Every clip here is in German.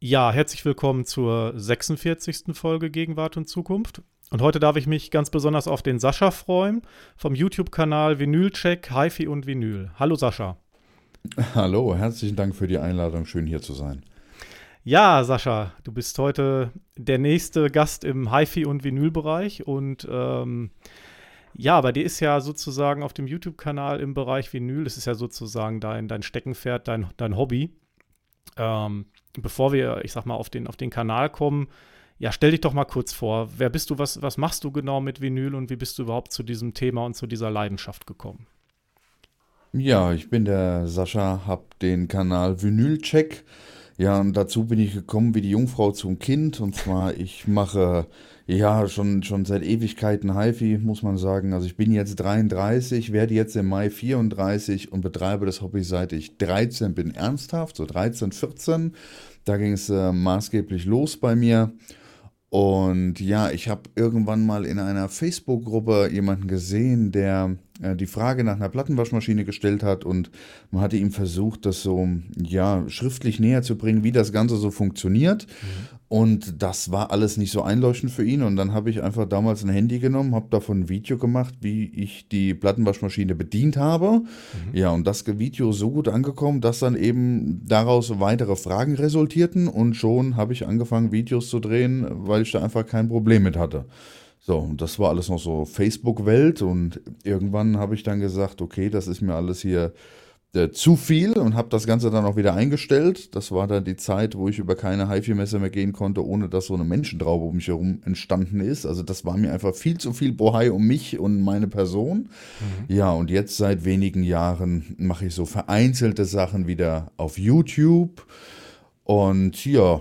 Ja, herzlich willkommen zur 46. Folge Gegenwart und Zukunft. Und heute darf ich mich ganz besonders auf den Sascha freuen vom YouTube-Kanal Vinylcheck, HiFi und Vinyl. Hallo Sascha. Hallo, herzlichen Dank für die Einladung. Schön hier zu sein. Ja, Sascha, du bist heute der nächste Gast im HiFi und Vinyl-Bereich und ähm, ja, bei dir ist ja sozusagen auf dem YouTube-Kanal im Bereich Vinyl, das ist ja sozusagen dein, dein Steckenpferd, dein, dein Hobby. Ähm, bevor wir, ich sag mal, auf den, auf den Kanal kommen, ja, stell dich doch mal kurz vor. Wer bist du, was, was machst du genau mit Vinyl und wie bist du überhaupt zu diesem Thema und zu dieser Leidenschaft gekommen? Ja, ich bin der Sascha, hab den Kanal Vinylcheck. Ja, und dazu bin ich gekommen wie die Jungfrau zum Kind. Und zwar, ich mache ja schon, schon seit Ewigkeiten HiFi, muss man sagen. Also ich bin jetzt 33, werde jetzt im Mai 34 und betreibe das Hobby seit ich 13 bin. Ernsthaft, so 13, 14. Da ging es äh, maßgeblich los bei mir. Und ja, ich habe irgendwann mal in einer Facebook-Gruppe jemanden gesehen, der die Frage nach einer Plattenwaschmaschine gestellt hat und man hatte ihm versucht, das so ja schriftlich näher zu bringen, wie das Ganze so funktioniert. Mhm. Und das war alles nicht so einleuchtend für ihn. Und dann habe ich einfach damals ein Handy genommen, habe davon ein Video gemacht, wie ich die Plattenwaschmaschine bedient habe. Mhm. Ja, und das Video so gut angekommen, dass dann eben daraus weitere Fragen resultierten. Und schon habe ich angefangen, Videos zu drehen, weil ich da einfach kein Problem mit hatte. So, und das war alles noch so Facebook-Welt. Und irgendwann habe ich dann gesagt, okay, das ist mir alles hier äh, zu viel und habe das Ganze dann auch wieder eingestellt. Das war dann die Zeit, wo ich über keine HiFi-Messe mehr gehen konnte, ohne dass so eine Menschentraube um mich herum entstanden ist. Also das war mir einfach viel zu viel Bohai um mich und meine Person. Mhm. Ja, und jetzt seit wenigen Jahren mache ich so vereinzelte Sachen wieder auf YouTube. Und ja,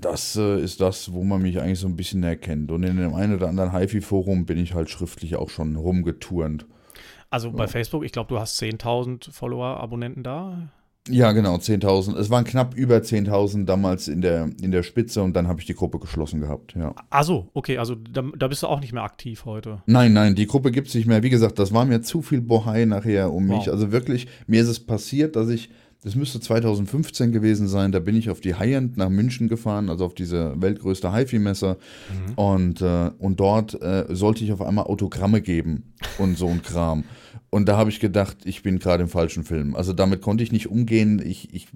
das äh, ist das, wo man mich eigentlich so ein bisschen erkennt. Und in dem einen oder anderen HiFi-Forum bin ich halt schriftlich auch schon rumgeturnt. Also bei Facebook, ich glaube, du hast 10.000 Follower, Abonnenten da. Ja, genau, 10.000. Es waren knapp über 10.000 damals in der, in der Spitze und dann habe ich die Gruppe geschlossen gehabt, ja. Also, okay, also da, da, bist du auch nicht mehr aktiv heute. Nein, nein, die Gruppe gibt es nicht mehr. Wie gesagt, das war mir zu viel Bohai nachher um wow. mich. Also wirklich, mir ist es passiert, dass ich das müsste 2015 gewesen sein. Da bin ich auf die High-End nach München gefahren, also auf diese weltgrößte HiFi-Messe. Mhm. Und, äh, und dort äh, sollte ich auf einmal Autogramme geben und so ein Kram. Und da habe ich gedacht, ich bin gerade im falschen Film. Also damit konnte ich nicht umgehen. Ich, ich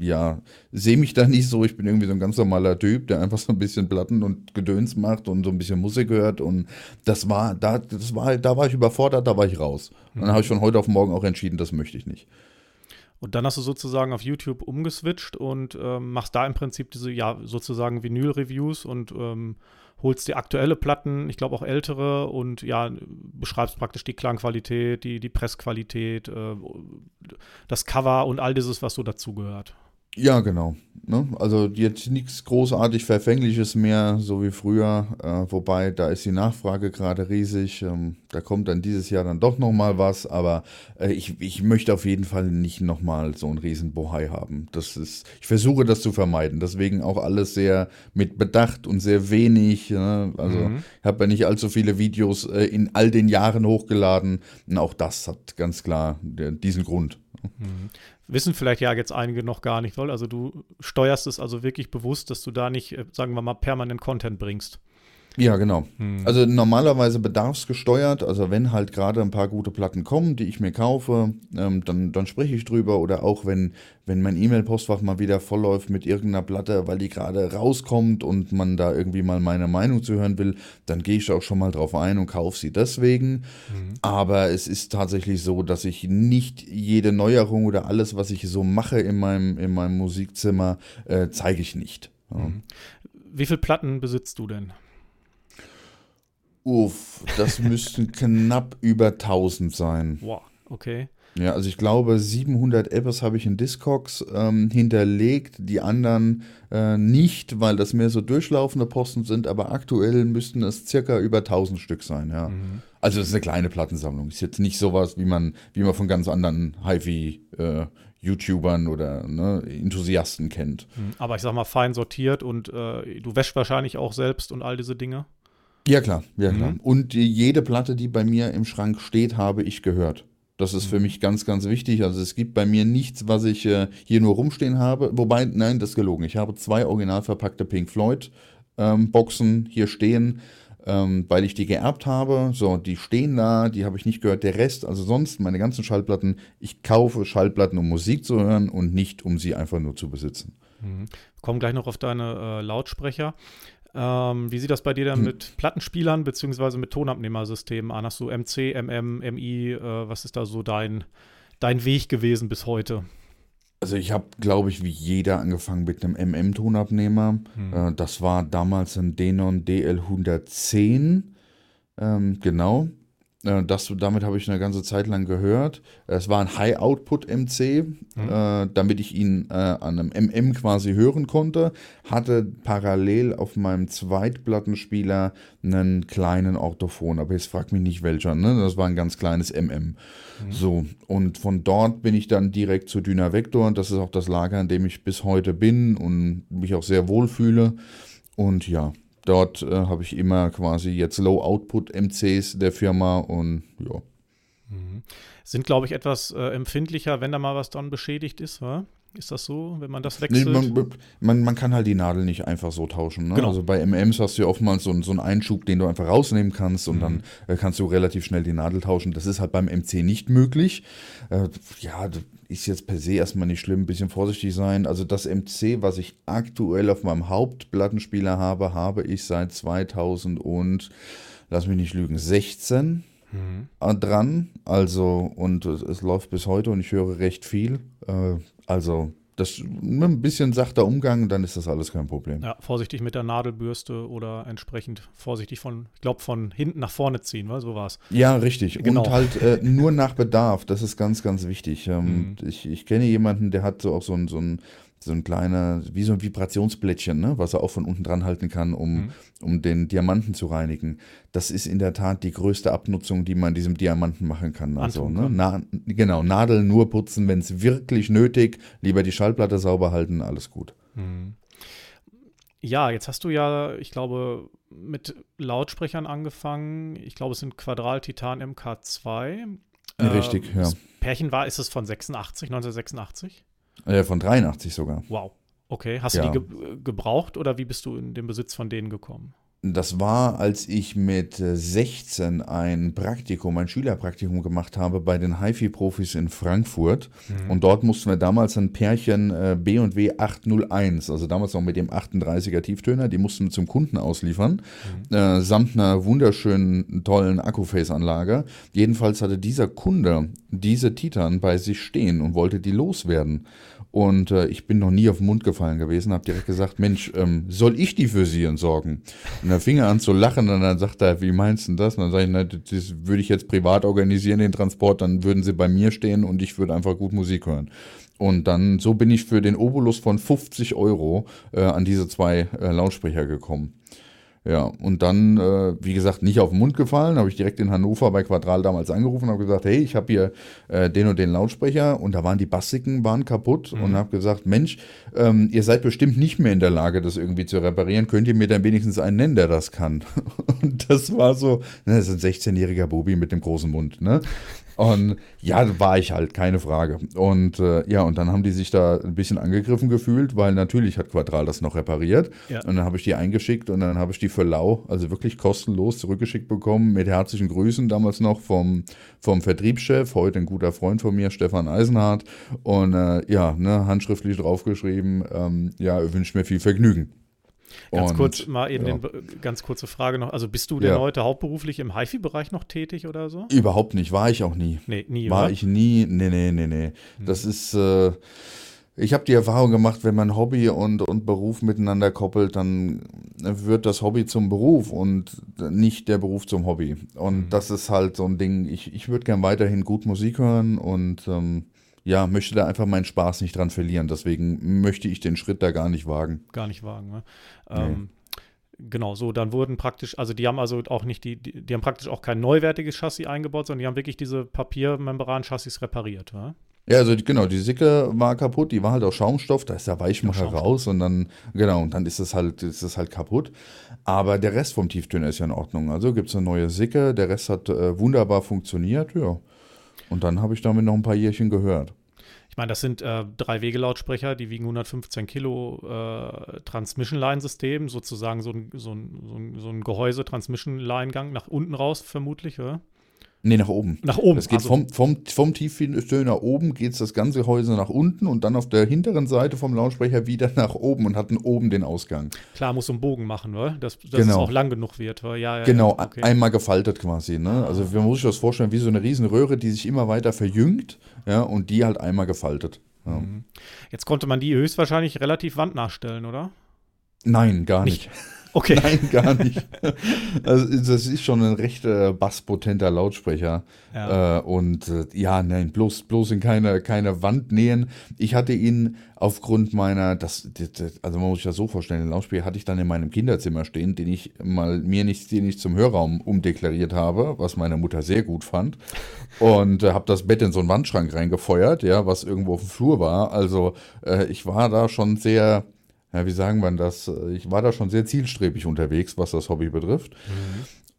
ja, sehe mich da nicht so. Ich bin irgendwie so ein ganz normaler Typ, der einfach so ein bisschen Platten und Gedöns macht und so ein bisschen Musik hört. Und das war, da, das war, da war ich überfordert, da war ich raus. Und dann habe ich von heute auf morgen auch entschieden, das möchte ich nicht. Und dann hast du sozusagen auf YouTube umgeswitcht und ähm, machst da im Prinzip diese, ja, sozusagen Vinyl-Reviews und ähm, holst die aktuelle Platten, ich glaube auch ältere und ja, beschreibst praktisch die Klangqualität, die, die Pressqualität, äh, das Cover und all dieses, was so dazugehört. Ja, genau. Ne? Also jetzt nichts großartig Verfängliches mehr, so wie früher. Äh, wobei, da ist die Nachfrage gerade riesig. Ähm, da kommt dann dieses Jahr dann doch nochmal was. Aber äh, ich, ich möchte auf jeden Fall nicht nochmal so einen riesen Bohai haben. Das ist, ich versuche das zu vermeiden. Deswegen auch alles sehr mit Bedacht und sehr wenig. Ne? Also mhm. ich habe ja nicht allzu viele Videos äh, in all den Jahren hochgeladen. Und auch das hat ganz klar diesen Grund. Wissen vielleicht ja jetzt einige noch gar nicht, weil also du steuerst es also wirklich bewusst, dass du da nicht, äh, sagen wir mal, permanent Content bringst. Ja, genau. Hm. Also normalerweise bedarfsgesteuert, also wenn halt gerade ein paar gute Platten kommen, die ich mir kaufe, ähm, dann, dann spreche ich drüber oder auch wenn, wenn mein E-Mail-Postfach mal wieder vollläuft mit irgendeiner Platte, weil die gerade rauskommt und man da irgendwie mal meine Meinung zu hören will, dann gehe ich auch schon mal drauf ein und kaufe sie deswegen. Mhm. Aber es ist tatsächlich so, dass ich nicht jede Neuerung oder alles, was ich so mache in meinem, in meinem Musikzimmer, äh, zeige ich nicht. Ja. Mhm. Wie viele Platten besitzt du denn? Uff, das müssten knapp über 1000 sein. Boah, okay. Ja, also ich glaube, 700 Apples habe ich in Discogs ähm, hinterlegt, die anderen äh, nicht, weil das mehr so durchlaufende Posten sind, aber aktuell müssten es circa über 1000 Stück sein, ja. Mhm. Also das ist eine kleine Plattensammlung. Ist jetzt nicht sowas, wie man, wie man von ganz anderen HiFi äh, YouTubern oder ne, Enthusiasten kennt. Mhm. Aber ich sag mal, fein sortiert und äh, du wäschst wahrscheinlich auch selbst und all diese Dinge. Ja, klar, ja, klar. Mhm. Und jede Platte, die bei mir im Schrank steht, habe ich gehört. Das ist für mich ganz, ganz wichtig. Also es gibt bei mir nichts, was ich äh, hier nur rumstehen habe. Wobei, nein, das ist gelogen. Ich habe zwei original verpackte Pink Floyd ähm, Boxen hier stehen, ähm, weil ich die geerbt habe. So, die stehen da, die habe ich nicht gehört. Der Rest, also sonst meine ganzen Schallplatten, ich kaufe Schallplatten, um Musik zu hören und nicht, um sie einfach nur zu besitzen. Mhm. Wir kommen gleich noch auf deine äh, Lautsprecher. Ähm, wie sieht das bei dir dann hm. mit Plattenspielern bzw. mit Tonabnehmersystemen an? Hast du MC, MM, MI? Äh, was ist da so dein, dein Weg gewesen bis heute? Also ich habe, glaube ich, wie jeder angefangen mit einem MM-Tonabnehmer. Hm. Äh, das war damals ein Denon DL110. Ähm, genau. Äh, das, damit habe ich eine ganze Zeit lang gehört. Es war ein High-Output-MC, mhm. äh, damit ich ihn äh, an einem MM quasi hören konnte. Hatte parallel auf meinem Zweitplattenspieler einen kleinen Orthophon, aber jetzt frag mich nicht welcher. Ne? Das war ein ganz kleines MM. Mhm. So, und von dort bin ich dann direkt zu Dyna Vector. Das ist auch das Lager, in dem ich bis heute bin und mich auch sehr wohl fühle. Und ja, Dort äh, habe ich immer quasi jetzt Low-Output-MCs der Firma und ja. Mhm. Sind, glaube ich, etwas äh, empfindlicher, wenn da mal was dran beschädigt ist, wa? Ist das so, wenn man das wechselt? Nee, man, man, man, kann halt die Nadel nicht einfach so tauschen. Ne? Genau. Also bei MMs hast du ja oftmals so, so einen Einschub, den du einfach rausnehmen kannst und mhm. dann äh, kannst du relativ schnell die Nadel tauschen. Das ist halt beim MC nicht möglich. Äh, ja, ist jetzt per se erstmal nicht schlimm, ein bisschen vorsichtig sein. Also das MC, was ich aktuell auf meinem Hauptplattenspieler habe, habe ich seit 2000 und, lass mich nicht lügen, 16 mhm. dran. Also, und es, es, läuft bis heute und ich höre recht viel. Äh, also das ein bisschen sachter Umgang, dann ist das alles kein Problem. Ja, vorsichtig mit der Nadelbürste oder entsprechend vorsichtig von, ich glaube, von hinten nach vorne ziehen, weil so war es. Ja, richtig. Genau. Und halt äh, nur nach Bedarf, das ist ganz, ganz wichtig. Ähm, mhm. ich, ich kenne jemanden, der hat so auch so ein, so ein so ein kleiner, wie so ein Vibrationsblättchen, ne, was er auch von unten dran halten kann, um, mhm. um den Diamanten zu reinigen. Das ist in der Tat die größte Abnutzung, die man diesem Diamanten machen kann. Also, ne, na, genau, Nadeln nur putzen, wenn es wirklich nötig, lieber die Schallplatte sauber halten, alles gut. Mhm. Ja, jetzt hast du ja, ich glaube, mit Lautsprechern angefangen. Ich glaube, es sind Quadral Titan MK2. Richtig, äh, ja. Das Pärchen war, ist es von 86, 1986? Äh, von 83 sogar. Wow. Okay. Hast ja. du die ge gebraucht oder wie bist du in den Besitz von denen gekommen? Das war, als ich mit 16 ein Praktikum, ein Schülerpraktikum gemacht habe bei den HiFi-Profis in Frankfurt. Mhm. Und dort mussten wir damals ein Pärchen äh, B&W 801, also damals noch mit dem 38er Tieftöner, die mussten wir zum Kunden ausliefern, mhm. äh, samt einer wunderschönen, tollen Akkuface-Anlage. Jedenfalls hatte dieser Kunde diese Titan bei sich stehen und wollte die loswerden. Und äh, ich bin noch nie auf den Mund gefallen gewesen, habe direkt gesagt, Mensch, ähm, soll ich die für Sie entsorgen? Und dann fing er an zu lachen und dann sagt er, wie meinst du das? Und dann sage ich, na, das würde ich jetzt privat organisieren, den Transport, dann würden Sie bei mir stehen und ich würde einfach gut Musik hören. Und dann, so bin ich für den Obolus von 50 Euro äh, an diese zwei äh, Lautsprecher gekommen. Ja, und dann, äh, wie gesagt, nicht auf den Mund gefallen, habe ich direkt in Hannover bei Quadral damals angerufen und habe gesagt, hey, ich habe hier äh, den und den Lautsprecher und da waren die Bassiken waren kaputt mhm. und habe gesagt, Mensch, ähm, ihr seid bestimmt nicht mehr in der Lage, das irgendwie zu reparieren. Könnt ihr mir dann wenigstens einen nennen, der das kann? Und das war so, ne, das ist ein 16-jähriger Bubi mit dem großen Mund, ne? Und ja, war ich halt, keine Frage. Und äh, ja, und dann haben die sich da ein bisschen angegriffen gefühlt, weil natürlich hat Quadral das noch repariert. Ja. Und dann habe ich die eingeschickt und dann habe ich die für lau, also wirklich kostenlos zurückgeschickt bekommen, mit herzlichen Grüßen damals noch vom, vom Vertriebschef, heute ein guter Freund von mir, Stefan Eisenhardt. Und äh, ja, ne, handschriftlich draufgeschrieben, ähm, ja, wünscht mir viel Vergnügen. Ganz und, kurz mal eben ja. den, ganz kurze Frage noch. Also bist du denn ja. heute hauptberuflich im HiFi-Bereich noch tätig oder so? Überhaupt nicht, war ich auch nie. Nee, nie. War oder? ich nie, nee, nee, nee, nee. Hm. Das ist, äh, ich habe die Erfahrung gemacht, wenn man Hobby und, und Beruf miteinander koppelt, dann wird das Hobby zum Beruf und nicht der Beruf zum Hobby. Und mhm. das ist halt so ein Ding, ich, ich würde gern weiterhin gut Musik hören und ähm, ja, möchte da einfach meinen Spaß nicht dran verlieren. Deswegen möchte ich den Schritt da gar nicht wagen. Gar nicht wagen, ne? Ähm, Genau, so, dann wurden praktisch, also die haben also auch nicht die, die, die, haben praktisch auch kein neuwertiges Chassis eingebaut, sondern die haben wirklich diese Papiermembran-Chassis repariert, wa? Ja, also genau, die Sicke war kaputt, die war halt aus Schaumstoff, da ist der Weichmacher ja, raus und dann, genau, und dann ist es halt, ist es halt kaputt. Aber der Rest vom Tieftöner ist ja in Ordnung. Also gibt es eine neue Sicke, der Rest hat äh, wunderbar funktioniert, ja. Und dann habe ich damit noch ein paar Jährchen gehört. Ich meine, das sind äh, drei Wegelautsprecher, die wiegen 115 Kilo äh, Transmission-Line-System, sozusagen so ein, so ein, so ein, so ein Gehäuse, Transmission-Line-Gang nach unten raus, vermutlich, oder? Nee, nach oben. Nach oben. Es geht also- vom, vom, vom Tieftöner oben, geht das ganze Gehäuse nach unten und dann auf der hinteren Seite vom Lautsprecher wieder nach oben und hat dann oben den Ausgang. Klar, muss so einen Bogen machen, oder? Dass, dass Genau. es auch lang genug wird. Ja, ja, Genau, ja, okay. einmal gefaltet quasi. Ne? Also man muss sich das vorstellen, wie so eine riesen Röhre, die sich immer weiter verjüngt ja, und die halt einmal gefaltet. Ja. Mhm. Jetzt konnte man die höchstwahrscheinlich relativ wandnachstellen, oder? Nein, gar Nicht. nicht. Okay. Nein, gar nicht. Also, das ist schon ein recht äh, basspotenter Lautsprecher. Ja. Äh, und äh, ja, nein, bloß, bloß in keine, keine Wand nähen. Ich hatte ihn aufgrund meiner, das, das, also man muss sich das so vorstellen, den Lautsprecher hatte ich dann in meinem Kinderzimmer stehen, den ich mal mir nicht, den ich zum Hörraum umdeklariert habe, was meine Mutter sehr gut fand. Und äh, habe das Bett in so einen Wandschrank reingefeuert, ja, was irgendwo auf dem Flur war. Also äh, ich war da schon sehr, ja, wie sagen wir das? Ich war da schon sehr zielstrebig unterwegs, was das Hobby betrifft.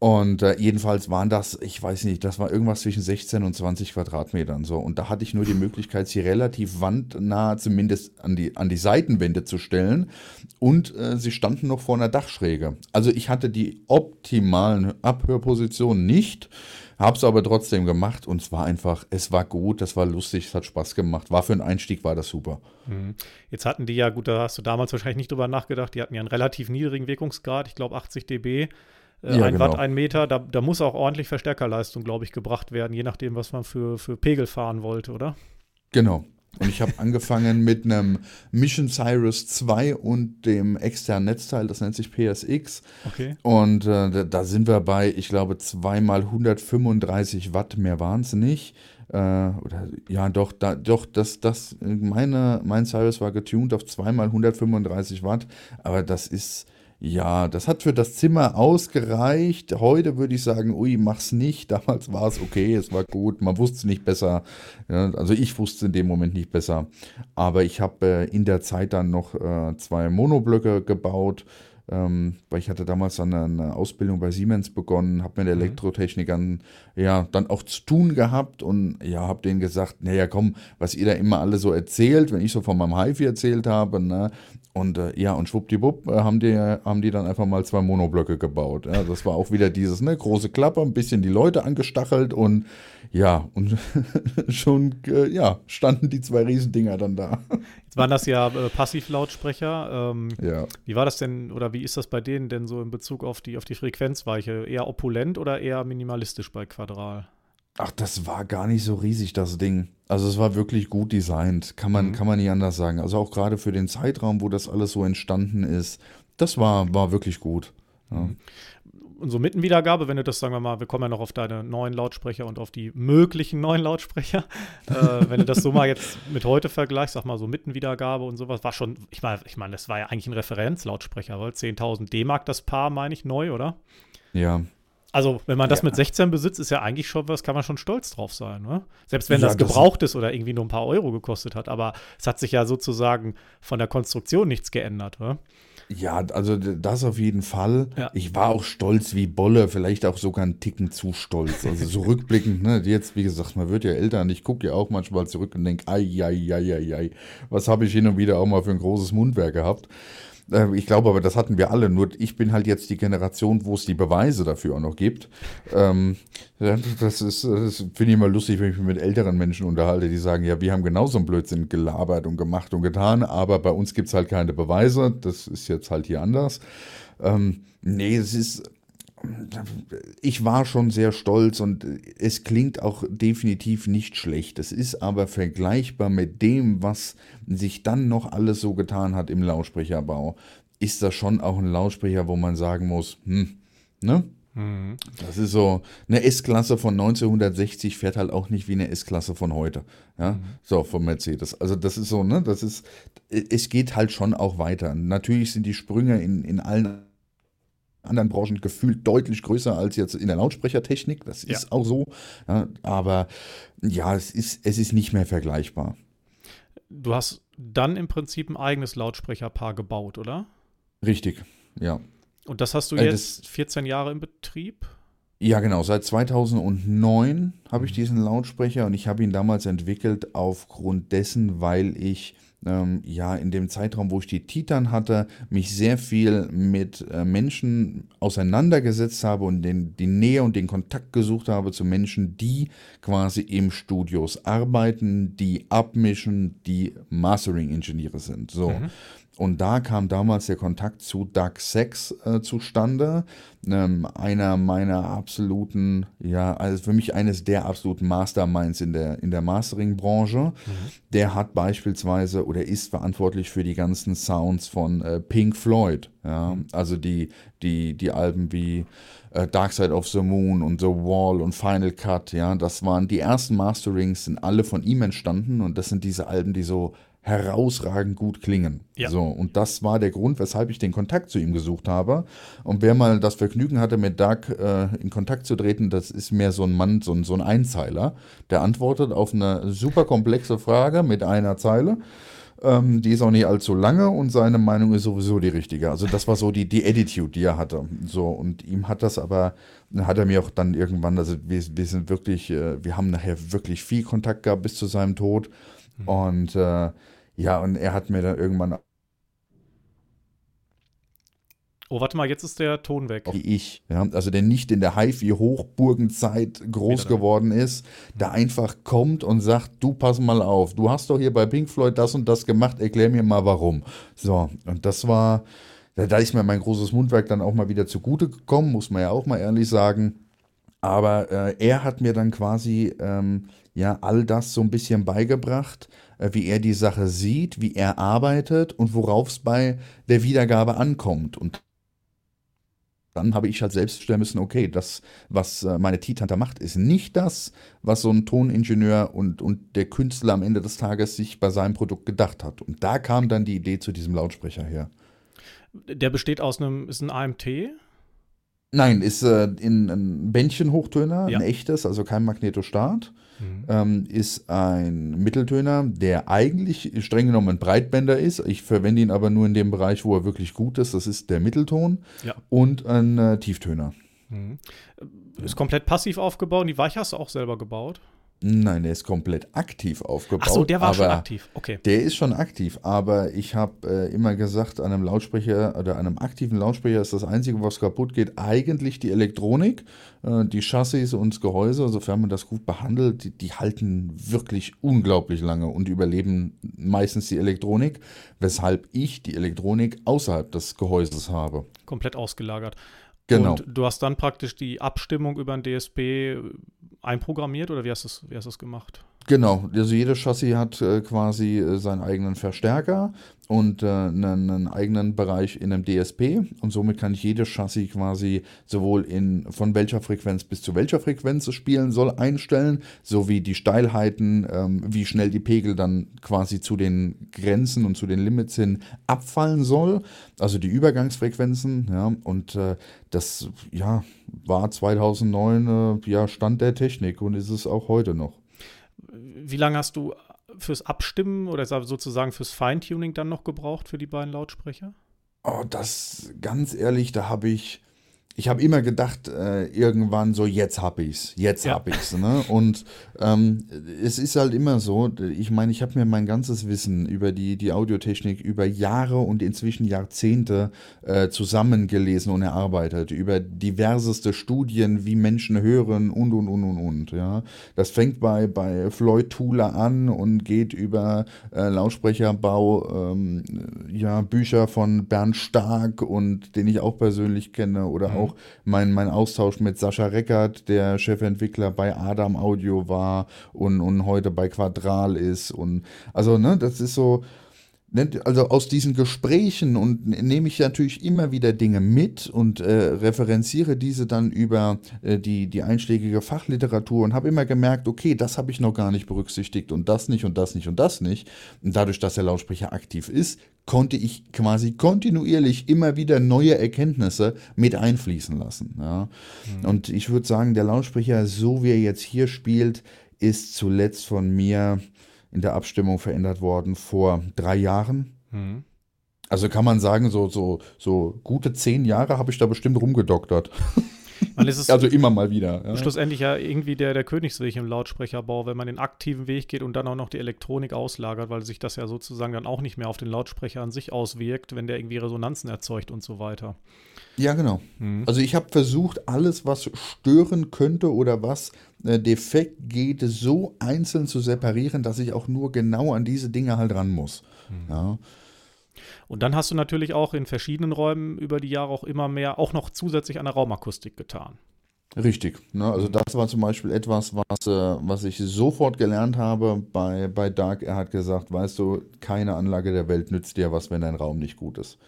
Und äh, jedenfalls waren das, ich weiß nicht, das war irgendwas zwischen 16 und 20 Quadratmetern so. Und da hatte ich nur die Möglichkeit, sie relativ wandnah zumindest an die, an die Seitenwände zu stellen. Und äh, sie standen noch vor einer Dachschräge. Also ich hatte die optimalen Abhörpositionen nicht, habe es aber trotzdem gemacht und es war einfach, es war gut, das war lustig, es hat Spaß gemacht. War für einen Einstieg, war das super. Mhm. Jetzt hatten die ja, gut, da hast du damals wahrscheinlich nicht drüber nachgedacht, die hatten ja einen relativ niedrigen Wirkungsgrad, ich glaube 80 dB. Äh, Ja, ein genau. Watt, ein Meter, da, da muss auch ordentlich Verstärkerleistung, glaube ich, gebracht werden, je nachdem, was man für, für Pegel fahren wollte, oder? Genau. Und ich habe angefangen mit einem Mission Cyrus 2 und dem externen Netzteil, das nennt sich PSX. Okay. Und äh, da, sind wir bei, ich glaube, zweimal 135 Watt, mehr waren es nicht. Äh, oder, ja, doch, da, doch, das, das, meine, mein Cyrus war getuned auf zweimal 135 Watt, aber das ist, ja, das hat für das Zimmer ausgereicht. Heute würde ich sagen, ui, mach's nicht. Damals war es okay, es war gut, man wusste es nicht besser. Ja, also ich wusste in dem Moment nicht besser. Aber ich habe äh, in der Zeit dann noch äh, zwei Monoblöcke gebaut. Ähm, weil ich hatte damals dann eine Ausbildung bei Siemens begonnen, habe mit Elektrotechnikern ja dann auch zu tun gehabt und ja, habe denen gesagt, naja, komm, was ihr da immer alle so erzählt, wenn ich so von meinem HiFi erzählt habe, ne, und äh, ja, und schwuppdiwupp äh, haben, die, haben die dann einfach mal zwei Monoblöcke gebaut. Ja, das war auch wieder dieses, ne, große Klappe, ein bisschen die Leute angestachelt und ja, und schon, äh, ja, standen die zwei Riesendinger dann da. Jetzt waren das ja äh, Passivlautsprecher. Ähm, ja. wie war das denn oder wie ist das bei denen denn so in Bezug auf die, auf die Frequenzweiche? Eher opulent oder eher minimalistisch bei Quadral? Ach, das war gar nicht so riesig, das Ding. Also es war wirklich gut designt, kann man, Mhm. kann man nicht anders sagen. Also auch gerade für den Zeitraum, wo das alles so entstanden ist, das war, war wirklich gut. Ja. Und so Mittenwiedergabe, wenn du das, sagen wir mal, wir kommen ja noch auf deine neuen Lautsprecher und auf die möglichen neuen Lautsprecher. äh, wenn du das so mal jetzt mit heute vergleichst, sag mal so Mittenwiedergabe und sowas, war schon, ich meine, ich meine, das war ja eigentlich ein Referenzlautsprecher, weil 10.000 D-Mark das Paar, meine ich, neu, oder? ja. Also, wenn man das Ja. mit 16 besitzt, ist ja eigentlich schon was, kann man schon stolz drauf sein, ne? Selbst wenn Ja, das das- gebraucht ist oder irgendwie nur ein paar Euro gekostet hat, aber es hat sich ja sozusagen von der Konstruktion nichts geändert, ne? Ja, also das auf jeden Fall. Ja. Ich war auch stolz wie Bolle, vielleicht auch sogar einen Ticken zu stolz. Also so rückblickend, ne, jetzt, wie gesagt, man wird ja älter und ich gucke ja auch manchmal zurück und denke, ai, ai, ai, ai, ai, was habe ich hin und wieder auch mal für ein großes Mundwerk gehabt. Äh, Ich glaube aber, das hatten wir alle. Nur ich bin halt jetzt die Generation, wo es die Beweise dafür auch noch gibt. Ähm, das ist, das finde ich immer lustig, wenn ich mich mit älteren Menschen unterhalte, die sagen, ja, wir haben genauso einen Blödsinn gelabert und gemacht und getan, aber bei uns gibt es halt keine Beweise. Das ist jetzt halt hier anders. Ähm, nee, es ist. Ich war schon sehr stolz und es klingt auch definitiv nicht schlecht. Es ist aber vergleichbar mit dem, was sich dann noch alles so getan hat im Lautsprecherbau. Ist das schon auch ein Lautsprecher, wo man sagen muss, hm, ne? Das ist so, eine S-Klasse von 1960 fährt halt auch nicht wie eine S-Klasse von heute. Ja, so von Mercedes. Also das ist so, ne, das ist, es geht halt schon auch weiter. Natürlich sind die Sprünge in, in allen anderen Branchen gefühlt deutlich größer als jetzt in der Lautsprechertechnik. Das ist Ja. auch so. Ja, aber ja, es ist, es ist nicht mehr vergleichbar. Du hast dann im Prinzip ein eigenes Lautsprecherpaar gebaut, oder? Richtig, ja. Und das hast du Äh, jetzt 14 Jahre im Betrieb? Ja, genau. Seit 2009 habe ich diesen Lautsprecher und ich habe ihn damals entwickelt aufgrund dessen, weil ich ähm, ja in dem Zeitraum, wo ich die Titan hatte, mich sehr viel mit äh, Menschen auseinandergesetzt habe und den, die Nähe und den Kontakt gesucht habe zu Menschen, die quasi im Studios arbeiten, die abmischen, die Mastering-Ingenieure sind. So. Mhm. Und da kam damals der Kontakt zu Doug Sex äh, zustande. Ähm, einer meiner absoluten, ja, also für mich eines der absoluten Masterminds in der, in der Mastering-Branche. Mhm. Der hat beispielsweise oder ist verantwortlich für die ganzen Sounds von äh, Pink Floyd. Ja? Mhm. Also die, die, die Alben wie äh, Dark Side of the Moon und The Wall und Final Cut. Ja, das waren die ersten Masterings, sind alle von ihm entstanden und das sind diese Alben, die so herausragend gut klingen. Ja. So, und das war der Grund, weshalb ich den Kontakt zu ihm gesucht habe. Und wer mal das Vergnügen hatte, mit Doug äh, in Kontakt zu treten, das ist mehr so ein Mann, so ein, so ein Einzeiler, der antwortet auf eine super komplexe Frage mit einer Zeile. Ähm, die ist auch nicht allzu lange und seine Meinung ist sowieso die richtige. Also das war so die, die Attitude, die er hatte. So, und ihm hat das aber, hat er mir auch dann irgendwann, also wir, wir sind wirklich, äh, wir haben nachher wirklich viel Kontakt gehabt bis zu seinem Tod. Mhm. Und äh, ja, und er hat mir dann irgendwann. Oh, warte mal, jetzt ist der Ton weg. Wie ich, ja, also der nicht in der HiFi-Hochburgenzeit groß Wieder geworden ist, der einfach kommt und sagt, du pass mal auf, du hast doch hier bei Pink Floyd das und das gemacht, erklär mir mal warum. So, und das war, da ist mir mein großes Mundwerk dann auch mal wieder zugute gekommen, muss man ja auch mal ehrlich sagen. Aber äh, er hat mir dann quasi ähm, ja all das so ein bisschen beigebracht, äh, wie er die Sache sieht, wie er arbeitet und worauf es bei der Wiedergabe ankommt. Und dann habe ich halt selbst stellen müssen, okay, das, was äh, meine T-Tante macht, ist nicht das, was so ein Toningenieur und, und der Künstler am Ende des Tages sich bei seinem Produkt gedacht hat. Und da kam dann die Idee zu diesem Lautsprecher her. Der besteht aus einem, ist ein AMT? Nein, ist äh, in ein Bändchenhochtöner, ja. ein echtes, also kein Magnetostart. Mhm. Ähm, ist ein Mitteltöner, der eigentlich streng genommen ein Breitbänder ist. Ich verwende ihn aber nur in dem Bereich, wo er wirklich gut ist. Das ist der Mittelton ja. und ein äh, Tieftöner. Mhm. Ist komplett passiv aufgebaut die Weiche hast du auch selber gebaut? Nein, der ist komplett aktiv aufgebaut. Ach so, der war schon aktiv. Okay. Der ist schon aktiv, aber ich habe äh, immer gesagt, an einem Lautsprecher oder einem aktiven Lautsprecher ist das Einzige, was kaputt geht, eigentlich die Elektronik. Äh, die Chassis und das Gehäuse, sofern man das gut behandelt, die, die, halten wirklich unglaublich lange und überleben meistens die Elektronik, weshalb ich die Elektronik außerhalb des Gehäuses habe. Komplett ausgelagert. Genau. Und du hast dann praktisch die Abstimmung über ein DSP einprogrammiert oder wie hast du es gemacht? Genau, also jedes Chassis hat äh, quasi äh, seinen eigenen Verstärker und äh, einen, einen, eigenen Bereich in einem DSP und somit kann ich jedes Chassis quasi sowohl in von welcher Frequenz bis zu welcher Frequenz es spielen soll einstellen, sowie die Steilheiten, ähm, wie schnell die Pegel dann quasi zu den Grenzen und zu den Limits hin abfallen soll, also die Übergangsfrequenzen, ja, und äh, das ja war 2009 äh, ja Stand der Technik und ist es auch heute noch. Wie lange hast du fürs Abstimmen oder sozusagen fürs Feintuning dann noch gebraucht für die beiden Lautsprecher? Oh, das ganz ehrlich, da habe ich ich habe immer gedacht, äh, irgendwann so, jetzt hab ich's, jetzt ja. hab ich's. Ne? Und ähm, es ist halt immer so, ich meine, ich habe mir mein ganzes Wissen über die, die Audiotechnik über Jahre und inzwischen Jahrzehnte äh, zusammengelesen und erarbeitet, über diverseste Studien, wie Menschen hören und und und und und. Ja? Das fängt bei, bei Floyd Tula an und geht über äh, Lautsprecherbau, ähm, ja, Bücher von Bernd Stark und den ich auch persönlich kenne oder mhm. auch auch mein, mein Austausch mit Sascha Reckert, der Chefentwickler bei Adam Audio war und, und heute bei Quadral ist. Und also, ne, das ist so. Ne, also aus diesen Gesprächen und nehme ich natürlich immer wieder Dinge mit und äh, referenziere diese dann über äh, die, die einschlägige Fachliteratur und habe immer gemerkt, okay, das habe ich noch gar nicht berücksichtigt und das nicht und das nicht und das nicht. Und dadurch, dass der Lautsprecher aktiv ist, konnte ich quasi kontinuierlich immer wieder neue Erkenntnisse mit einfließen lassen. Ja. Mhm. Und ich würde sagen, der Lautsprecher, so wie er jetzt hier spielt, ist zuletzt von mir in der Abstimmung verändert worden vor drei Jahren. Mhm. Also kann man sagen, so, so, so gute zehn Jahre habe ich da bestimmt rumgedoktert. also immer mal wieder. Ja. Schlussendlich ja irgendwie der, der Königsweg im Lautsprecherbau, wenn man den aktiven Weg geht und dann auch noch die Elektronik auslagert, weil sich das ja sozusagen dann auch nicht mehr auf den Lautsprecher an sich auswirkt, wenn der irgendwie Resonanzen erzeugt und so weiter. Ja, genau. Mhm. Also ich habe versucht, alles, was stören könnte oder was äh, defekt geht, so einzeln zu separieren, dass ich auch nur genau an diese Dinge halt ran muss. Mhm. Ja. Und dann hast du natürlich auch in verschiedenen Räumen über die Jahre auch immer mehr, auch noch zusätzlich an der Raumakustik getan. Richtig. Ne? Also das war zum Beispiel etwas, was, äh, was ich sofort gelernt habe bei, bei Dark. Er hat gesagt, weißt du, keine Anlage der Welt nützt dir was, wenn dein Raum nicht gut ist.